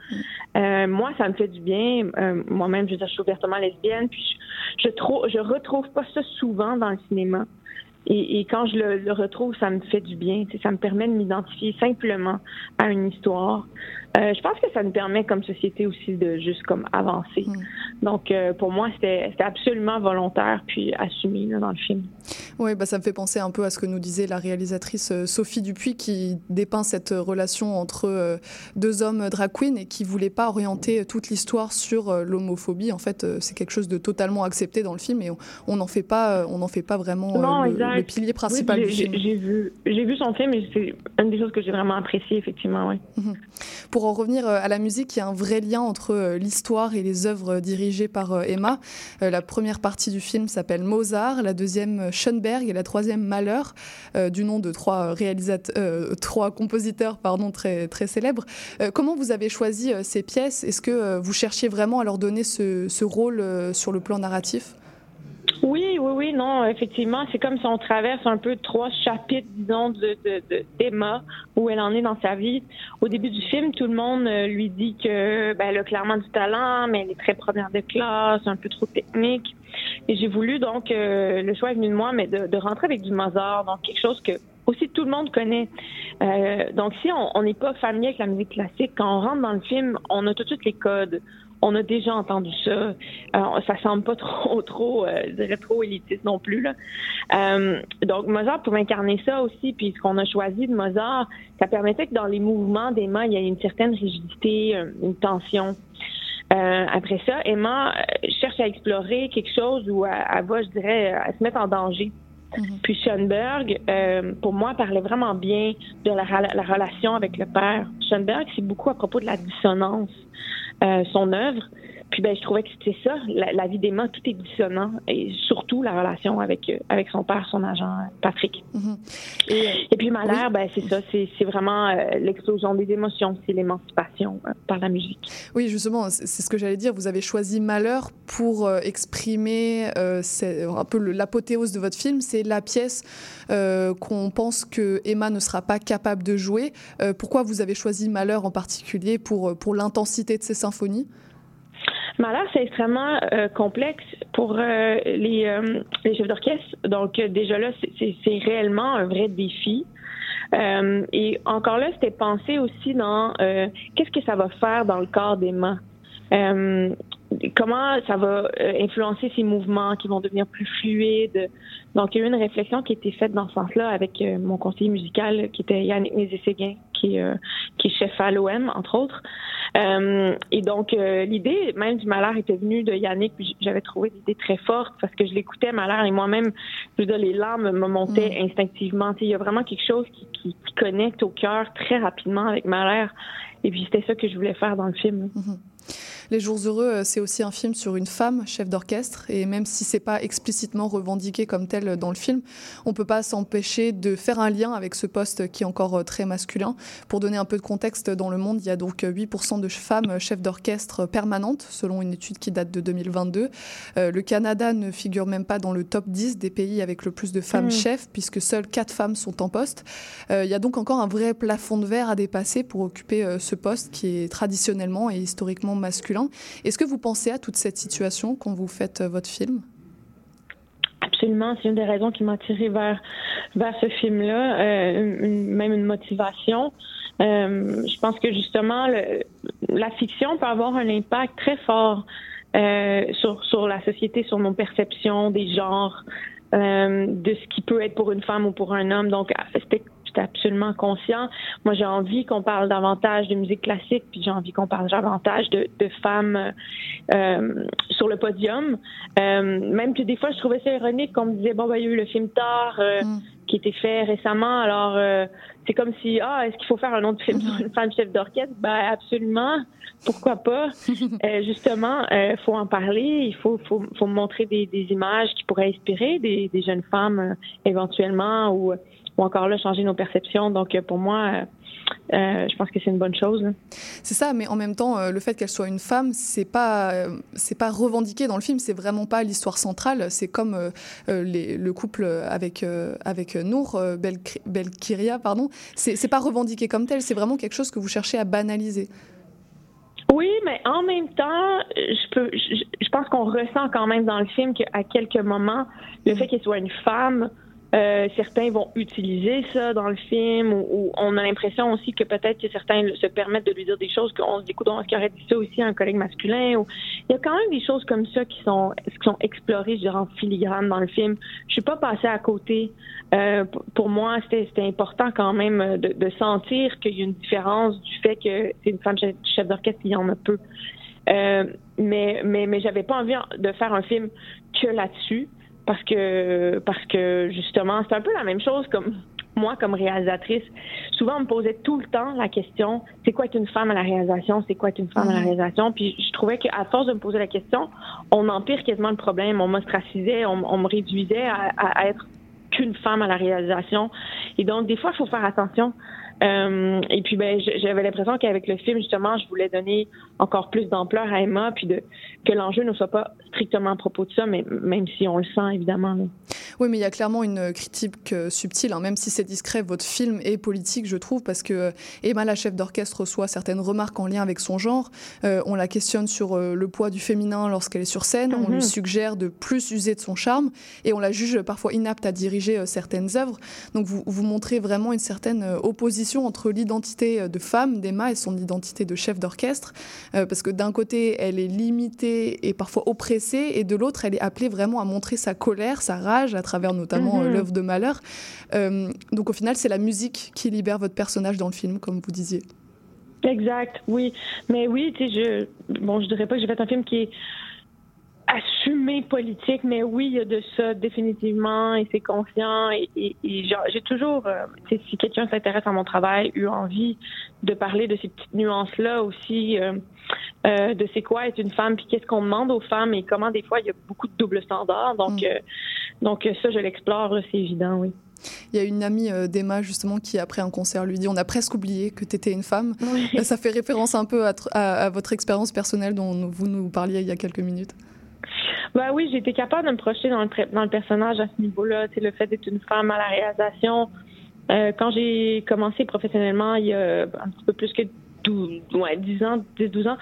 Euh, moi, ça me fait du bien. Euh, moi-même, je, je suis ouvertement lesbienne, puis je, je, je retrouve pas ça souvent dans le cinéma. Et, quand je le, retrouve, ça me fait du bien. Ça me permet de m'identifier simplement à une histoire. Euh, je pense que ça nous permet comme société aussi de juste comme avancer. Mm. Donc euh, pour moi, c'était absolument volontaire puis assumé là, dans le film. Oui, bah, ça me fait penser un peu à ce que nous disait la réalisatrice euh, Sophie Dupuis qui dépeint cette relation entre deux hommes drag queens et qui voulait pas orienter toute l'histoire sur l'homophobie. En fait, c'est quelque chose de totalement accepté dans le film et on n'en fait pas, on n'en fait pas vraiment le, pilier principal du film. J'ai vu, j'ai vu son film et c'est une des choses que j'ai vraiment apprécié effectivement. Oui. Mhm. Pour en revenir euh, à la musique, il y a un vrai lien entre euh, l'histoire et les œuvres dirigées par euh, Emma. La première partie du film s'appelle Mozart, la deuxième Schoenberg et la troisième Malheur, du nom de trois réalisateurs, trois compositeurs pardon très très célèbres. Comment vous avez choisi ces pièces? Est-ce que vous cherchiez vraiment à leur donner ce rôle sur le plan narratif? Oui, oui, oui, non, effectivement, c'est comme si on traverse un peu trois chapitres, disons, de, de, d'Emma, où elle en est dans sa vie. Au début du film, tout le monde euh, lui dit que ben, elle a clairement du talent, mais elle est très première de classe, un peu trop technique. Et j'ai voulu donc, euh, le choix est venu de moi, mais de, de, rentrer avec du Mozart, donc quelque chose que aussi tout le monde connaît. Euh, donc si on n'est pas familier avec la musique classique, quand on rentre dans le film, on a tout de suite les codes on a déjà entendu ça. Alors, ça semble pas trop, trop, euh, je dirais trop élitiste non plus. Là. Euh, donc, Mozart pouvait incarner ça aussi, puis ce qu'on a choisi de Mozart, ça permettait que dans les mouvements d'Emma, il y ait une certaine rigidité, euh, une tension. Euh, après ça, Emma cherche à explorer quelque chose où elle, va, je dirais, à se mettre en danger. Mm-hmm. Puis Schoenberg, pour moi, parlait vraiment bien de la, la relation avec le père. Schoenberg, c'est beaucoup à propos de la dissonance. Euh, son œuvre. Puis ben, je trouvais que c'était ça, la, vie d'Emma, tout est dissonant, et surtout la relation avec, euh, avec son père, son agent, Patrick. Mhm. et, et, puis Malheur, ben, c'est ça, c'est vraiment euh, l'explosion des émotions, c'est l'émancipation par la musique. Oui, justement, c'est ce que j'allais dire, vous avez choisi Malheur pour exprimer un peu l'apothéose de votre film, c'est la pièce qu'on pense que Emma ne sera pas capable de jouer. pourquoi vous avez choisi Malheur en particulier pour, pour l'intensité de ses symphonies? Malheur, c'est extrêmement euh, complexe pour euh, les, euh, les, chefs d'orchestre. Donc, déjà là, c'est réellement un vrai défi. et encore là, c'était pensé aussi dans qu'est-ce que ça va faire dans le corps d'Emma? Comment ça va influencer ses mouvements qui vont devenir plus fluides? Donc, il y a eu une réflexion qui a été faite dans ce sens-là avec mon conseiller musical qui était Yannick Nézé-Séguin, qui, qui est chef à l'OM, entre autres. Euh, et donc, euh, l'idée même du malheur était venue de Yannick, puis j'avais trouvé l'idée très forte parce que je l'écoutais, malheur, et moi-même, je veux dire, les larmes me montaient mm. instinctivement. Il y a vraiment quelque chose qui, qui, connecte au cœur très rapidement avec malheur. Et puis, c'était ça que je voulais faire dans le film. Mm-hmm. Les Jours Heureux, euh, c'est aussi un film sur une femme chef d'orchestre. Et même si c'est pas explicitement revendiqué comme tel dans le film, on peut pas s'empêcher de faire un lien avec ce poste qui est encore euh, très masculin. Pour donner un peu de contexte, dans le monde, il y a donc 8% de femmes chefs d'orchestre permanentes, selon une étude qui date de 2022. Euh, le Canada ne figure même pas dans le top 10 des pays avec le plus de femmes mmh. chefs, puisque seules 4 femmes sont en poste. il y a donc encore un vrai plafond de verre à dépasser pour occuper ce poste qui est traditionnellement et historiquement masculin. Est-ce que vous pensez à toute cette situation quand vous faites euh, votre film? Absolument, c'est une des raisons qui m'a tiré vers vers ce film-là, euh, même une motivation. Euh, je pense que justement, la fiction peut avoir un impact très fort sur sur la société, sur nos perceptions des genres, de ce qui peut être pour une femme ou pour un homme. Donc, c'était c'est absolument conscient. Moi, j'ai envie qu'on parle davantage de musique classique, puis j'ai envie qu'on parle davantage de, de femmes euh, sur le podium. Euh, même que des fois, je trouvais ça ironique qu'on me disait, bon, ben, il y a eu le film Tard euh, Mm. qui était fait récemment, alors euh, c'est comme si, ah, est-ce qu'il faut faire un autre film sur une femme chef d'orchestre? Ben, absolument. Pourquoi pas? Euh, justement, il faut en parler. Il faut, faut, faut montrer des, des images qui pourraient inspirer des, des jeunes femmes euh, éventuellement ou, ou encore là changer nos perceptions. Donc, euh, pour moi, euh, euh, je pense que c'est une bonne chose. C'est ça, mais en même temps, euh, le fait qu'elle soit une femme, c'est pas, euh, c'est pas revendiqué dans le film. C'est vraiment pas l'histoire centrale. C'est comme les- le couple avec avec Nour Belkiria, pardon. C'est c'est pas revendiqué comme tel. C'est vraiment quelque chose que vous cherchez à banaliser. Oui, mais en même temps, je peux, je, je pense qu'on ressent quand même dans le film qu'à quelques moments, le fait qu'elle soit une femme, euh, certains vont utiliser ça dans le film, ou, ou on a l'impression aussi que peut-être que certains se permettent de lui dire des choses qu'on se dit, est-ce qu'il aurait dit ça aussi à un collègue masculin? Ou... Il y a quand même des choses comme ça qui sont, qui sont explorées, je dirais, en filigrane dans le film. Je suis pas passée à côté. Euh, pour moi, c'était important quand même euh, de, de sentir qu'il y a une différence du fait que c'est une femme chef, chef d'orchestre, il y en a peu. Euh, mais mais mais j'avais pas envie de faire un film que là-dessus parce que parce que justement c'est un peu la même chose comme moi comme réalisatrice. Souvent on me posait tout le temps la question c'est quoi être une femme à la réalisation? C'est quoi être une femme à la Mhm. réalisation? Puis je trouvais qu'à force de me poser la question on empire quasiment le problème. On m'ostracisait on, on me réduisait à, être qu'une femme à la réalisation. Et donc des fois il faut faire attention. Euh, et puis ben j'avais l'impression qu'avec le film justement je voulais donner encore plus d'ampleur à Emma puis de que l'enjeu ne soit pas strictement à propos de ça mais même si on le sent évidemment là. Oui, mais il y a clairement une critique euh, subtile, hein, même si c'est discret. Votre film est politique, je trouve, parce que euh, Emma, la chef d'orchestre, reçoit certaines remarques en lien avec son genre. Euh, on la questionne sur le poids du féminin lorsqu'elle est sur scène. On Mhm. lui suggère de plus user de son charme, et on la juge parfois inapte à diriger certaines œuvres. Donc vous, vous montrez vraiment une certaine opposition entre l'identité de femme d'Emma et son identité de chef d'orchestre, euh, parce que d'un côté, elle est limitée et parfois oppressée, et de l'autre, elle est appelée vraiment à montrer sa colère, sa rage, à travers notamment euh, Mhm. l'œuvre de Malheur. Donc au final, c'est la musique qui libère votre personnage dans le film, comme vous disiez. Exact, oui. Mais oui, tu sais, je bon, je dirais pas que j'ai fait un film qui est assumé politique, mais oui, il y a de ça définitivement, et c'est conscient. Et, et- et genre, j'ai toujours, euh, si quelqu'un s'intéresse à mon travail, eu envie de parler de ces petites nuances-là aussi, euh, euh, de c'est quoi être une femme, puis qu'est-ce qu'on demande aux femmes, et comment des fois il y a beaucoup de double standards. Donc, Mm. donc ça, je l'explore, c'est évident, oui. Il y a une amie d'Emma justement qui après un concert lui dit on a presque oublié que tu étais une femme. Ça fait référence un peu à, tr- à- à votre expérience personnelle dont vous nous parliez il y a quelques minutes. Ben oui, j'ai été capable de me projeter dans le, dans le personnage à ce niveau-là. Sais, le fait d'être une femme à la réalisation. Euh, quand j'ai commencé professionnellement, il y a un petit peu plus que 12, ouais, 10 ans, 10-12 ans,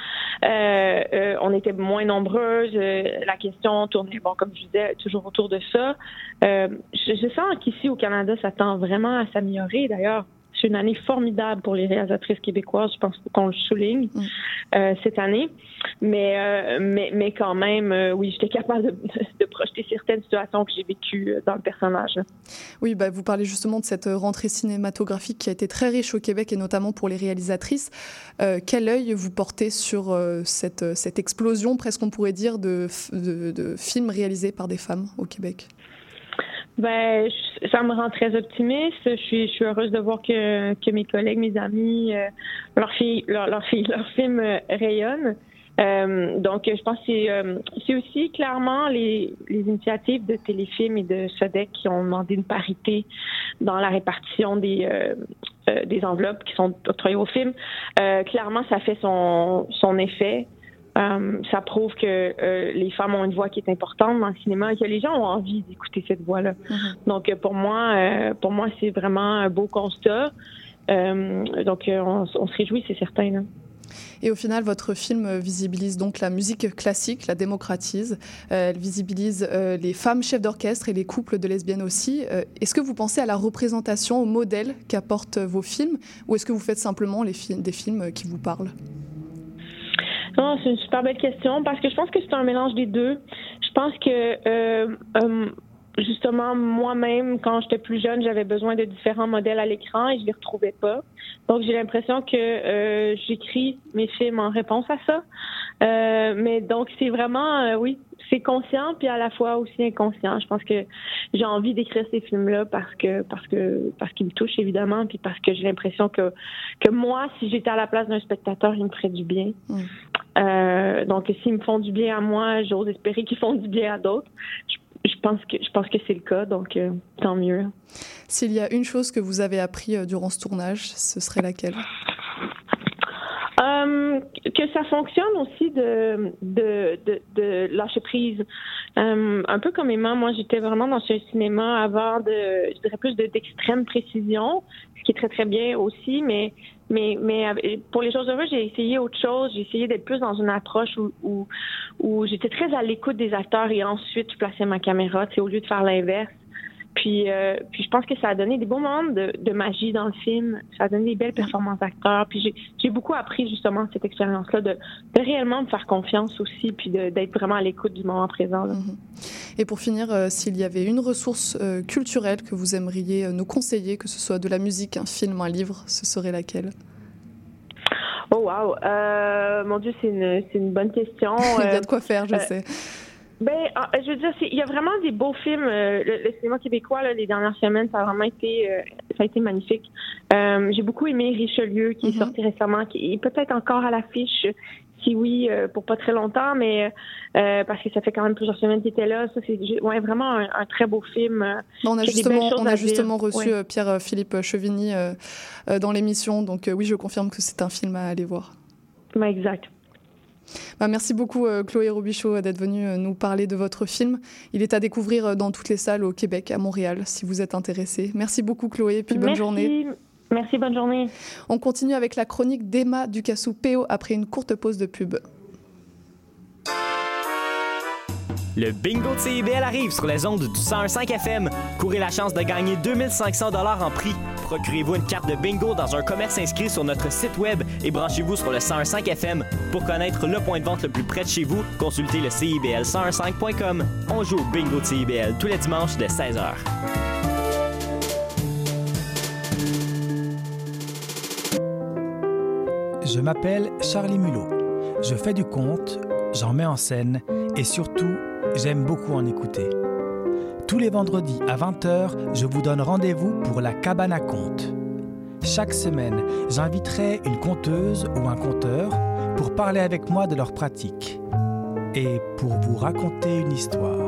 euh, euh, on était moins nombreuses. Euh, la question tournait, bon, comme je disais, toujours autour de ça. Euh, je sens qu'ici au Canada, ça tend vraiment à s'améliorer. D'ailleurs, c'est une année formidable pour les réalisatrices québécoises. Je pense qu'on le souligne Mm. euh, cette année. Mais, euh, mais, mais quand même, euh, oui, j'étais capable de, de projeter certaines situations que j'ai vécues dans le personnage. Oui, bah, vous parlez justement de cette rentrée cinématographique qui a été très riche au Québec et notamment pour les réalisatrices. Quel œil vous portez sur cette, cette explosion, presque on pourrait dire, de, f- de, de films réalisés par des femmes au Québec? Ben, ça me rend très optimiste. Je suis, je suis heureuse de voir que, que mes collègues, mes amis, euh, leurs filles, leurs leur filles, leurs films euh, rayonnent. Euh, donc, je pense que c'est, euh, c'est aussi clairement les, les initiatives de Téléfilm et de SODEC qui ont demandé une parité dans la répartition des, euh, des enveloppes qui sont octroyées aux films. Euh, clairement, ça fait son, son effet. Euh, ça prouve que euh, les femmes ont une voix qui est importante dans le cinéma et que les gens ont envie d'écouter cette voix-là. Donc euh, pour moi, euh, pour moi, c'est vraiment un beau constat. Donc on, on se réjouit, c'est certain. Là. Et au final, votre film visibilise donc la musique classique, la démocratise. Elle visibilise les femmes chefs d'orchestre et les couples de lesbiennes aussi. Est-ce que vous pensez à la représentation, au modèle qu'apportent vos films, ou est-ce que vous faites simplement les fi- des films qui vous parlent? Non, c'est une super belle question parce que je pense que c'est un mélange des deux. Je pense que euh, euh, justement, moi-même, quand j'étais plus jeune, j'avais besoin de différents modèles à l'écran et je les retrouvais pas. Donc, j'ai l'impression que euh, j'écris mes films en réponse à ça. Euh, mais donc, c'est vraiment, euh, oui, c'est conscient puis à la fois aussi inconscient. Je pense que j'ai envie d'écrire ces films-là parce que parce que parce qu'ils me touchent évidemment puis parce que j'ai l'impression que que moi, si j'étais à la place d'un spectateur, il me ferait du bien. Mm. Euh, donc, s'ils me font du bien à moi, j'ose espérer qu'ils font du bien à d'autres. Je, pense que je pense que c'est le cas, donc euh, tant mieux. S'il y a une chose que vous avez appris euh, durant ce tournage, ce serait laquelle? Euh, que ça fonctionne aussi de, de, de, de lâcher prise. Euh, un peu comme Emma, moi j'étais vraiment dans ce cinéma avant de, je dirais plus de- d'extrême précision, ce qui est très très bien aussi, mais mais mais pour les choses heureuses, j'ai essayé autre chose. J'ai essayé d'être plus dans une approche où où, où j'étais très à l'écoute des acteurs et ensuite je plaçais ma caméra, au lieu de faire l'inverse. Puis, euh, puis je pense que ça a donné des beaux moments de, de magie dans le film. Ça a donné des belles performances d'acteurs. Puis j'ai, beaucoup appris justement cette expérience-là de, de réellement me faire confiance aussi, puis d'être vraiment à l'écoute du moment présent. là. Et pour finir, euh, s'il y avait une ressource euh, culturelle que vous aimeriez nous conseiller, que ce soit de la musique, un film, un livre, ce serait laquelle? Oh wow, mon Dieu, c'est une, une bonne question. Il y a de quoi faire, je sais. Ben, ah, je veux dire, il y a vraiment des beaux films. euh, le, le cinéma québécois, là, les dernières semaines, ça a vraiment été, euh, ça a été magnifique. Euh, J'ai beaucoup aimé Richelieu, qui est sorti récemment, qui est peut-être encore à l'affiche. Si oui, euh, pour pas très longtemps, mais euh, parce que ça fait quand même plusieurs semaines qu'il était là. Ça, c'est ouais, vraiment un, un très beau film. on a justement, on a justement reçu Ouais. Pierre-Philippe Chevigny dans l'émission, donc oui, je confirme que c'est un film à aller voir. Ouais, exact. Bah, merci beaucoup euh, Chloé Robichaud euh, d'être venue euh, nous parler de votre film. Il est à découvrir euh, dans toutes les salles au Québec, à Montréal, si vous êtes intéressé. Merci beaucoup Chloé, puis bonne journée. Merci, bonne journée. On continue avec la chronique d'Emma Ducassou-Péo après une courte pause de pub. Le bingo de CIBL arrive sur les ondes du 101.5 FM. Courez la chance de gagner 2500 dollars en prix. Procurez-vous une carte de bingo dans un commerce inscrit sur notre site web et branchez-vous sur le 101.5 FM. Pour connaître le point de vente le plus près de chez vous, consultez le CIBL 101.5.com. On joue au bingo de CIBL tous les dimanches de 16h. Je m'appelle Charlie Mulot. Je fais du conte, j'en mets en scène et surtout, j'aime beaucoup en écouter. Tous les vendredis à 20h, je vous donne rendez-vous pour la cabane à contes. Chaque semaine, j'inviterai une conteuse ou un conteur pour parler avec moi de leur pratique et pour vous raconter une histoire.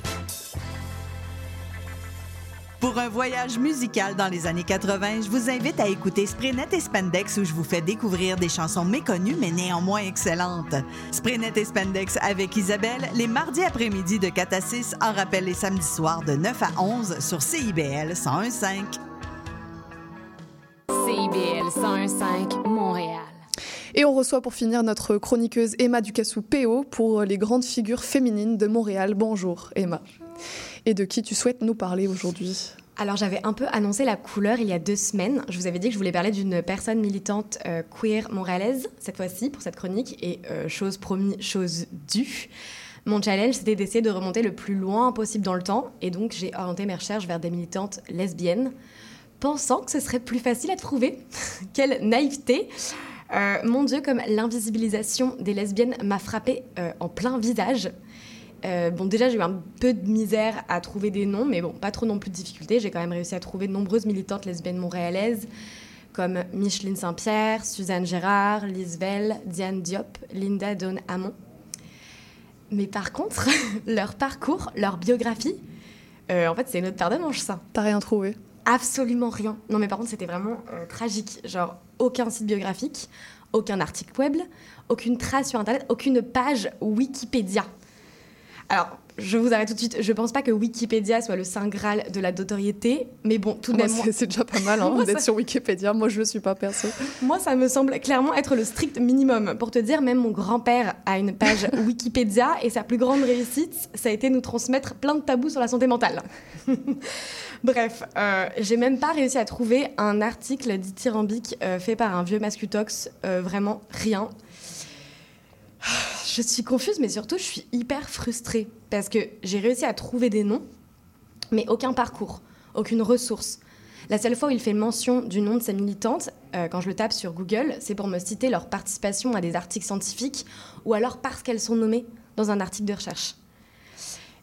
Pour un voyage musical dans les années 80, je vous invite à écouter Spraynet et Spandex où je vous fais découvrir des chansons méconnues mais néanmoins excellentes. Spraynet et Spandex avec Isabelle, les mardis après-midi de 4 à 6, en rappel les samedis soirs de 9 à 11 sur CIBL 1015. CIBL 101.5 Montréal. Et on reçoit pour finir notre chroniqueuse Emma Ducassou-Péo pour les grandes figures féminines de Montréal. Bonjour Emma. Et de qui tu souhaites nous parler aujourd'hui? Alors j'avais un peu annoncé la couleur il y a deux semaines. Je vous avais dit que je voulais parler d'une personne militante euh, queer montréalaise, cette fois-ci, pour cette chronique. Et euh, chose promis, chose due. Mon challenge, c'était d'essayer de remonter le plus loin possible dans le temps. Et donc j'ai orienté mes recherches vers des militantes lesbiennes, pensant que ce serait plus facile à trouver. Quelle naïveté Euh, Mon Dieu, comme l'invisibilisation des lesbiennes m'a frappée euh, en plein visage. Euh, bon, déjà, j'ai eu un peu de misère à trouver des noms, mais bon, pas trop non plus de difficultés. J'ai quand même réussi à trouver de nombreuses militantes lesbiennes montréalaises, comme Micheline Saint-Pierre, Suzanne Gérard, Lise Vell, Diane Diop, Linda Dawn Hamon. Mais par contre, leur parcours, leur biographie, euh, en fait, c'est une autre paire de manches, ça. T'as rien trouvé Absolument rien. Non, mais par contre, c'était vraiment euh, tragique. Genre, aucun site biographique, aucun article web, aucune trace sur Internet, aucune page Wikipédia. Alors, je vous arrête tout de suite. Je pense pas que Wikipédia soit le saint graal de la notoriété, mais bon, tout de même. c'est- c'est déjà pas mal hein, d'être ça- sur Wikipédia. Moi, je le suis pas perso. Moi, ça me semble clairement être le strict minimum. Pour te dire, même mon grand-père a une page Wikipédia et sa plus grande réussite, ça a été nous transmettre plein de tabous sur la santé mentale. Bref, euh, j'ai même pas réussi à trouver un article dithyrambique euh, fait par un vieux mascutox. Euh, vraiment rien. Je suis confuse, mais surtout, je suis hyper frustrée parce que j'ai réussi à trouver des noms, mais aucun parcours, aucune ressource. La seule fois où il fait mention du nom de sa militante, euh, quand je le tape sur Google, c'est pour me citer leur participation à des articles scientifiques ou alors parce qu'elles sont nommées dans un article de recherche.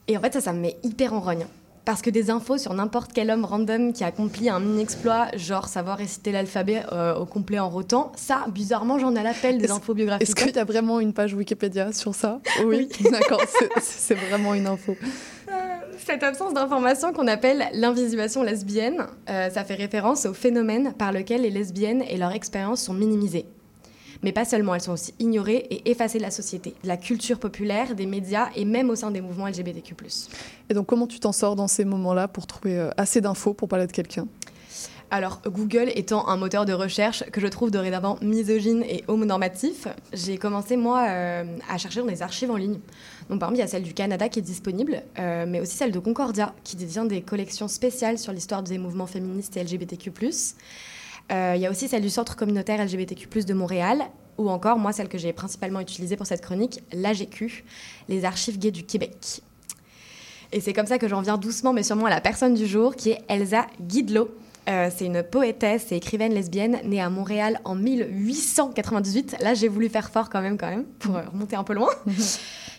Et en fait, ça, ça me met hyper en rogne. Parce que des infos sur n'importe quel homme random qui accomplit un mini-exploit, genre savoir réciter l'alphabet euh, au complet en rotant, ça, bizarrement, j'en ai l'appel des infos biographiques. Est-ce qu'il y a vraiment une page Wikipédia sur ça Oui, d'accord, c'est- vraiment une info. Cette absence d'information qu'on appelle l'invisibilisation lesbienne, euh, ça fait référence au phénomène par lequel les lesbiennes et leur expérience sont minimisées. Mais pas seulement, elles sont aussi ignorées et effacées de la société, de la culture populaire, des médias et même au sein des mouvements LGBTQ+. Et donc, comment tu t'en sors dans ces moments-là pour trouver euh, assez d'infos pour parler de quelqu'un? Alors, Google étant un moteur de recherche que je trouve dorénavant misogyne et homonormatif, j'ai commencé, moi, euh, à chercher dans des archives en ligne. Donc, parmi, il y a celle du Canada qui est disponible, euh, mais aussi celle de Concordia, qui détient des collections spéciales sur l'histoire des mouvements féministes et LGBTQ+. Euh, Il y a aussi celle du Centre communautaire LGBTQ+, de Montréal, ou encore, moi, celle que j'ai principalement utilisée pour cette chronique, l'AGQ, les archives gays du Québec. Et c'est comme ça que j'en viens doucement mais sûrement à la personne du jour, qui est Elsa Guidelot. Euh, c'est une poétesse et écrivaine lesbienne née à Montréal en 1898. Là, j'ai voulu faire fort quand même, quand même, pour euh, remonter un peu loin.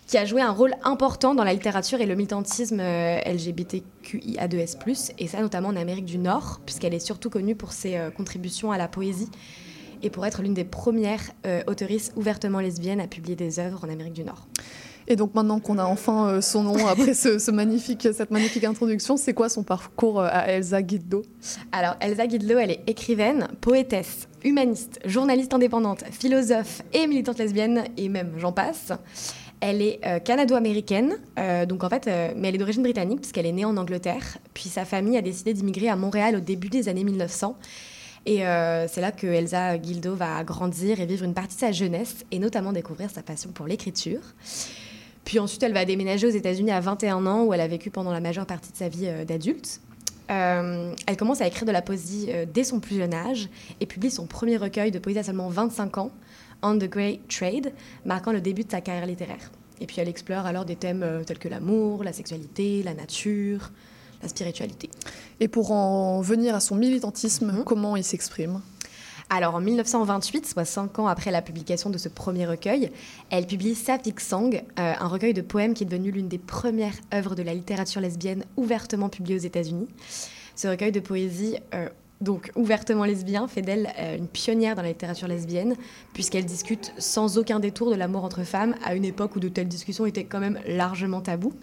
qui a joué un rôle important dans la littérature et le militantisme euh, LGBTQIA2S+, et ça notamment en Amérique du Nord, puisqu'elle est surtout connue pour ses euh, contributions à la poésie et pour être l'une des premières euh, ouvertement lesbiennes à publier des œuvres en Amérique du Nord. Et donc, maintenant qu'on a enfin euh, son nom, après ce, ce magnifique, cette magnifique introduction, c'est quoi son parcours euh, à Elsa Guido Alors, Elsa Guidelot, elle est écrivaine, poétesse, humaniste, journaliste indépendante, philosophe et militante lesbienne, et même j'en passe. Elle est euh, canado-américaine, euh, donc en fait, euh, mais elle est d'origine britannique puisqu'elle est née en Angleterre. Puis sa famille a décidé d'immigrer à Montréal au début des années 1900. Et c'est là que Elsa Guildo va grandir et vivre une partie de sa jeunesse, et notamment découvrir sa passion pour l'écriture. Puis ensuite, elle va déménager aux États-Unis à 21 ans, où elle a vécu pendant la majeure partie de sa vie d'adulte. Elle commence à écrire de la poésie dès son plus jeune âge et publie son premier recueil de poésie à seulement 25 ans, On the Great Trade, marquant le début de sa carrière littéraire. Et puis elle explore alors des thèmes euh, tels que l'amour, la sexualité, la nature, la spiritualité. Et pour en venir à son militantisme, comment il s'exprime? Alors en 1928, soit cinq ans après la publication de ce premier recueil, elle publie Sapphic Song, euh, un recueil de poèmes qui est devenu l'une des premières œuvres de la littérature lesbienne ouvertement publiée aux États-Unis. Ce recueil de poésie, euh, donc ouvertement lesbien, fait d'elle euh, une pionnière dans la littérature lesbienne, puisqu'elle discute sans aucun détour de l'amour entre femmes à une époque où de telles discussions étaient quand même largement tabous.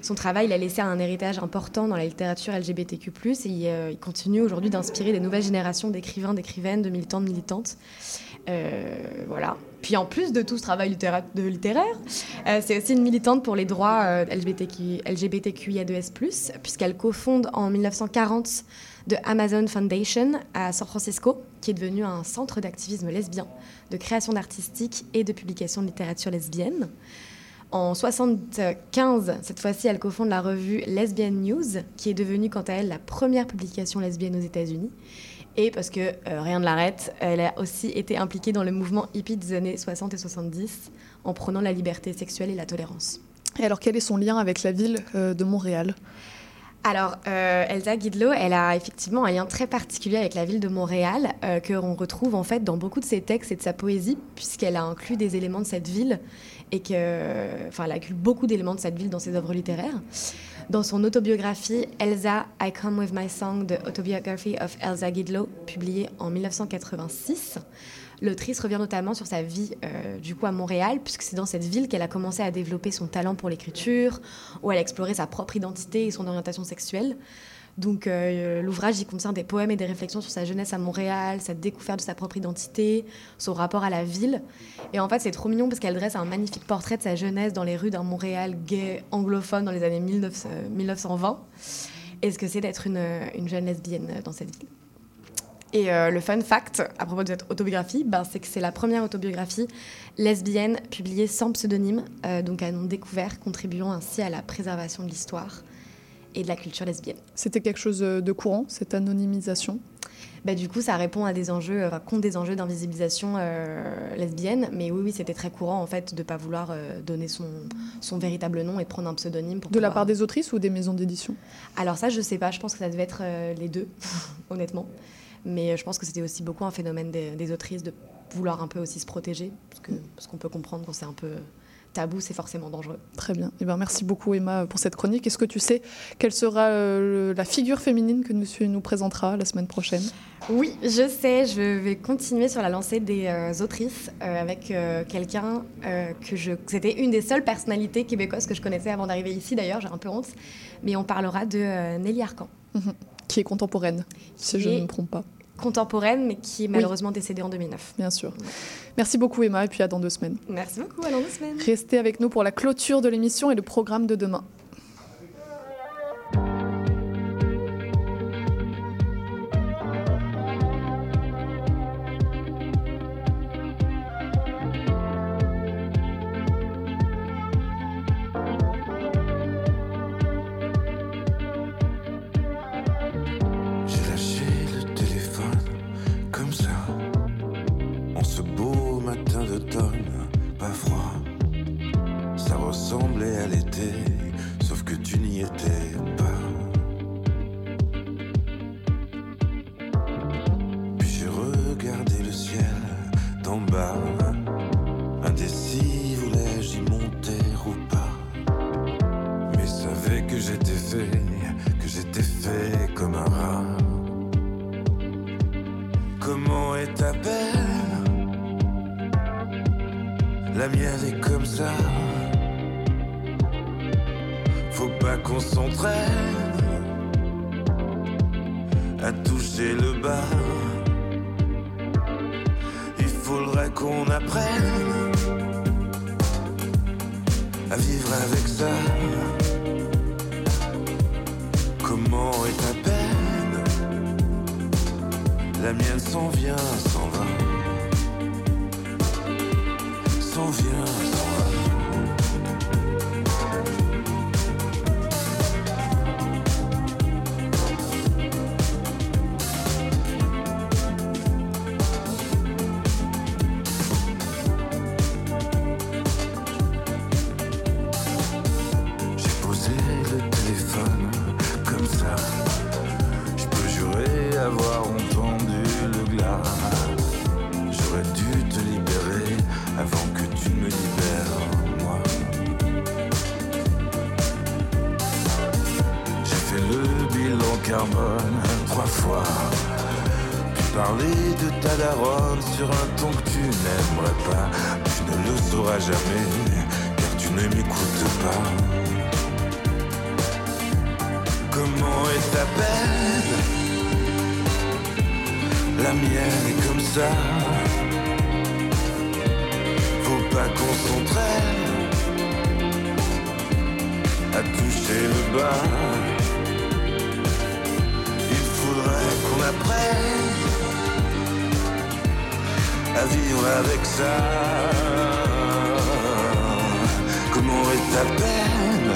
Son travail il a laissé un héritage important dans la littérature LGBTQ+, et il, euh, il continue aujourd'hui d'inspirer des nouvelles générations d'écrivains, d'écrivaines, de militants, de militantes. Euh, voilà. Puis en plus de tout ce travail littéraire, c'est aussi une militante pour les droits LGBTQ, LGBTQIA2S+, puisqu'elle cofonde en 1940 de Amazon Foundation à San Francisco, qui est devenu un centre d'activisme lesbien, de création d'artistique et de publication de littérature lesbienne. En 75, cette fois-ci, elle cofonde la revue Lesbian News, qui est devenue quant à elle la première publication lesbienne aux États-Unis. Et parce que euh, rien ne l'arrête, elle a aussi été impliquée dans le mouvement hippie des années 60 et 70 en prônant la liberté sexuelle et la tolérance. Et alors, quel est son lien avec la ville euh, de Montréal? Alors, euh, Elsa Guidelot, elle a effectivement un lien très particulier avec la ville de Montréal, euh, que l'on retrouve en fait dans beaucoup de ses textes et de sa poésie, puisqu'elle a inclus des éléments de cette ville et que, enfin, elle a inclus beaucoup d'éléments de cette ville dans ses œuvres littéraires. Dans son autobiographie Elsa, I Come With My Song, The Autobiography of Elsa Guidelot, publiée en 1986, l'autrice revient notamment sur sa vie euh, du coup à Montréal, puisque c'est dans cette ville qu'elle a commencé à développer son talent pour l'écriture, où elle a exploré sa propre identité et son orientation sexuelle. Donc euh, l'ouvrage il contient des poèmes et des réflexions sur sa jeunesse à Montréal, sa découverte de sa propre identité, son rapport à la ville. Et en fait c'est trop mignon parce qu'elle dresse un magnifique portrait de sa jeunesse dans les rues d'un Montréal gay anglophone dans les années 1900 1920 et ce que c'est d'être une, une jeune lesbienne dans cette ville? Et euh, le fun fact à propos de cette autobiographie, ben, c'est que c'est la première autobiographie lesbienne publiée sans pseudonyme, euh, donc à nom découvert, contribuant ainsi à la préservation de l'histoire et de la culture lesbienne. C'était quelque chose de courant, cette anonymisation? Bah, du coup, ça répond à des enjeux, enfin, contre des enjeux d'invisibilisation euh, lesbienne. Mais oui, oui, c'était très courant en fait de ne pas vouloir euh, donner son, son véritable nom et de prendre un pseudonyme. Pour de la part des autrices ou des maisons d'édition? Alors ça, je sais pas. Je pense que ça devait être euh, les deux, honnêtement. Mais je pense que c'était aussi beaucoup un phénomène des, des, autrices de vouloir un peu aussi se protéger, parce qu'on peut comprendre quand c'est un peu tabou, c'est forcément dangereux. Très bien. Eh ben, merci beaucoup Emma pour cette chronique. Est-ce que tu sais quelle sera euh, la figure féminine que nous, nous présentera la semaine prochaine? Oui, je sais. Je vais continuer sur la lancée des euh, autrices euh, avec quelqu'un que je... C'était une des seules personnalités québécoises que je connaissais avant d'arriver ici d'ailleurs, j'ai un peu honte. Mais on parlera de Nelly Arcan. Mhm. Qui est contemporaine, si je ne me trompe pas contemporaine, mais qui est malheureusement oui. décédée en 2009. Bien sûr. Merci beaucoup Emma, et puis à dans deux semaines. Merci beaucoup, à dans deux semaines. Restez avec nous pour la clôture de l'émission et le programme de demain. ressemblait à l'été, sauf que tu n'y étais pas. La mienne est comme ça. Faut pas qu'on s'entraîne à toucher le bas. Il faudrait qu'on apprenne à vivre avec ça. Comment est ta peine?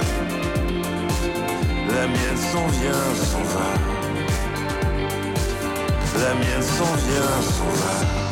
La mienne s'en vient, s'en va. La mienne s'en vient, s'en va.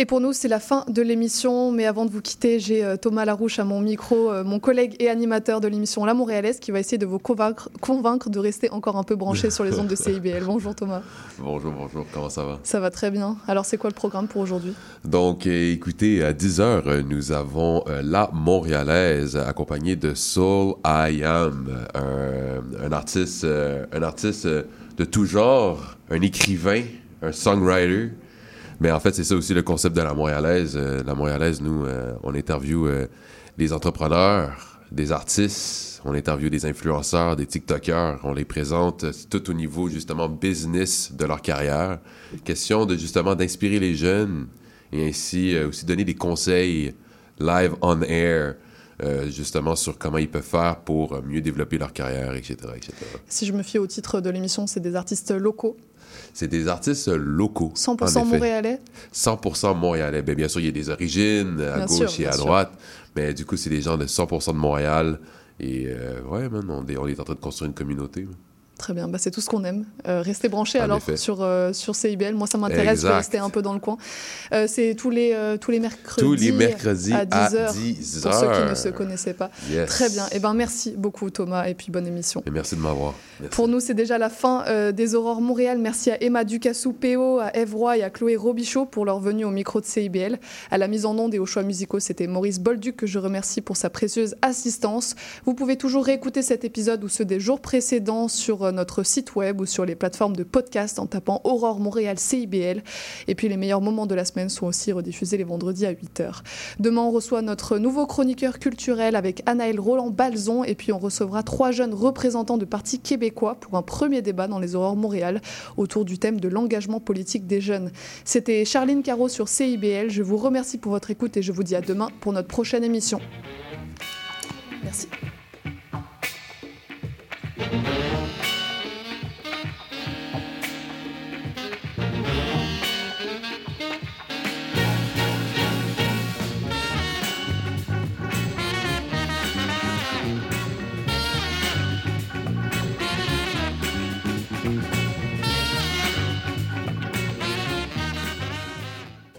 Et pour nous, c'est la fin de l'émission. Mais avant de vous quitter, j'ai euh, Thomas Larouche à mon micro, euh, mon collègue et animateur de l'émission La Montréalaise, qui va essayer de vous convaincre, convaincre de rester encore un peu branché sur les ondes de CIBL. Bonjour Thomas. Bonjour, bonjour, comment ça va? Ça va très bien. Alors, c'est quoi le programme pour aujourd'hui? Donc, euh, écoutez, à 10h, nous avons La Montréalaise, accompagnée de Soul I Am, un, un artiste, un artiste de tout genre, un écrivain, un songwriter. Mais en fait, c'est ça aussi le concept de La Montréalaise. Euh, la Montréalaise, nous, euh, on interviewe euh, des entrepreneurs, des artistes, on interviewe des influenceurs, des TikTokers, on les présente tout au niveau justement business de leur carrière. Question de justement d'inspirer les jeunes et ainsi aussi donner des conseils live on air justement sur comment ils peuvent faire pour mieux développer leur carrière, etc. etc. Si je me fie au titre de l'émission, c'est des artistes locaux, C'est des artistes locaux. 100% en effet. montréalais? 100% montréalais. Ben, bien sûr, il y a des origines à Bien gauche sûr, et à bien sûr. droite, mais du coup, c'est des gens de 100% de Montréal. Et euh, ouais, man, on est, on est en train de construire une communauté. man. Très bien, bah, c'est tout ce qu'on aime. Euh, restez branchés En alors effet. sur, euh, sur CIBL. Moi, ça m'intéresse, Exact. rester un peu dans le coin. Euh, c'est tous les, tous les mercredis. Tous les mercredis à à 10h. 10 Pour ceux qui ne se connaissaient pas. Yes. Très bien. Et ben merci beaucoup, Thomas, et puis bonne émission. Et merci de m'avoir. Pour nous, c'est déjà la fin des Aurores Montréal. Merci à Emma Ducassou, PO, à Eve Roy et à Chloé Robichaud pour leur venue au micro de CIBL. À la mise en onde et aux choix musicaux, c'était Maurice Bolduc que je remercie pour sa précieuse assistance. Vous pouvez toujours réécouter cet épisode ou ceux des jours précédents sur notre site web ou sur les plateformes de podcast en tapant Aurore Montréal CIBL. Et puis les meilleurs moments de la semaine sont aussi rediffusés les vendredis à 8h. Demain, on reçoit notre nouveau chroniqueur culturel avec Anaël Roland-Balzon et puis on recevra trois jeunes représentants de partis québécois pour un premier débat dans les Aurores Montréal autour du thème de l'engagement politique des jeunes. C'était Charline Caro sur CIBL. Je vous remercie pour votre écoute et je vous dis à demain pour notre prochaine émission. Merci.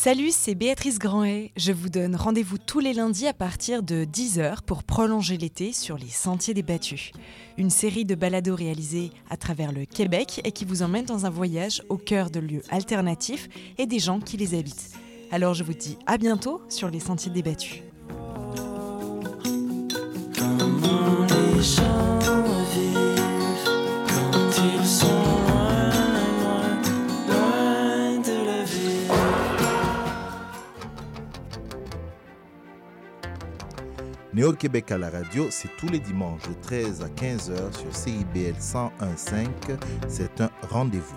Salut, c'est Béatrice Grandet. Je vous donne rendez-vous tous les lundis à partir de 10h pour prolonger l'été sur les Sentiers des Battus. Une série de balados réalisés à travers le Québec et qui vous emmène dans un voyage au cœur de lieux alternatifs et des gens qui les habitent. Alors je vous dis à bientôt sur les Sentiers des Allô Québec à la radio, c'est tous les dimanches de 13 à 15 heures sur CIBL 101.5. C'est un rendez-vous.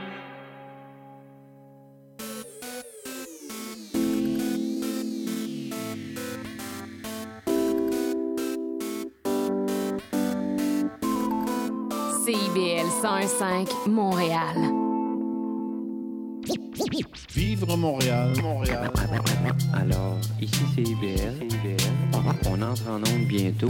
CIBL 101.5 Montréal. Vivre Montréal, Montréal. Alors, ici c'est IBL. On entre en onde bientôt.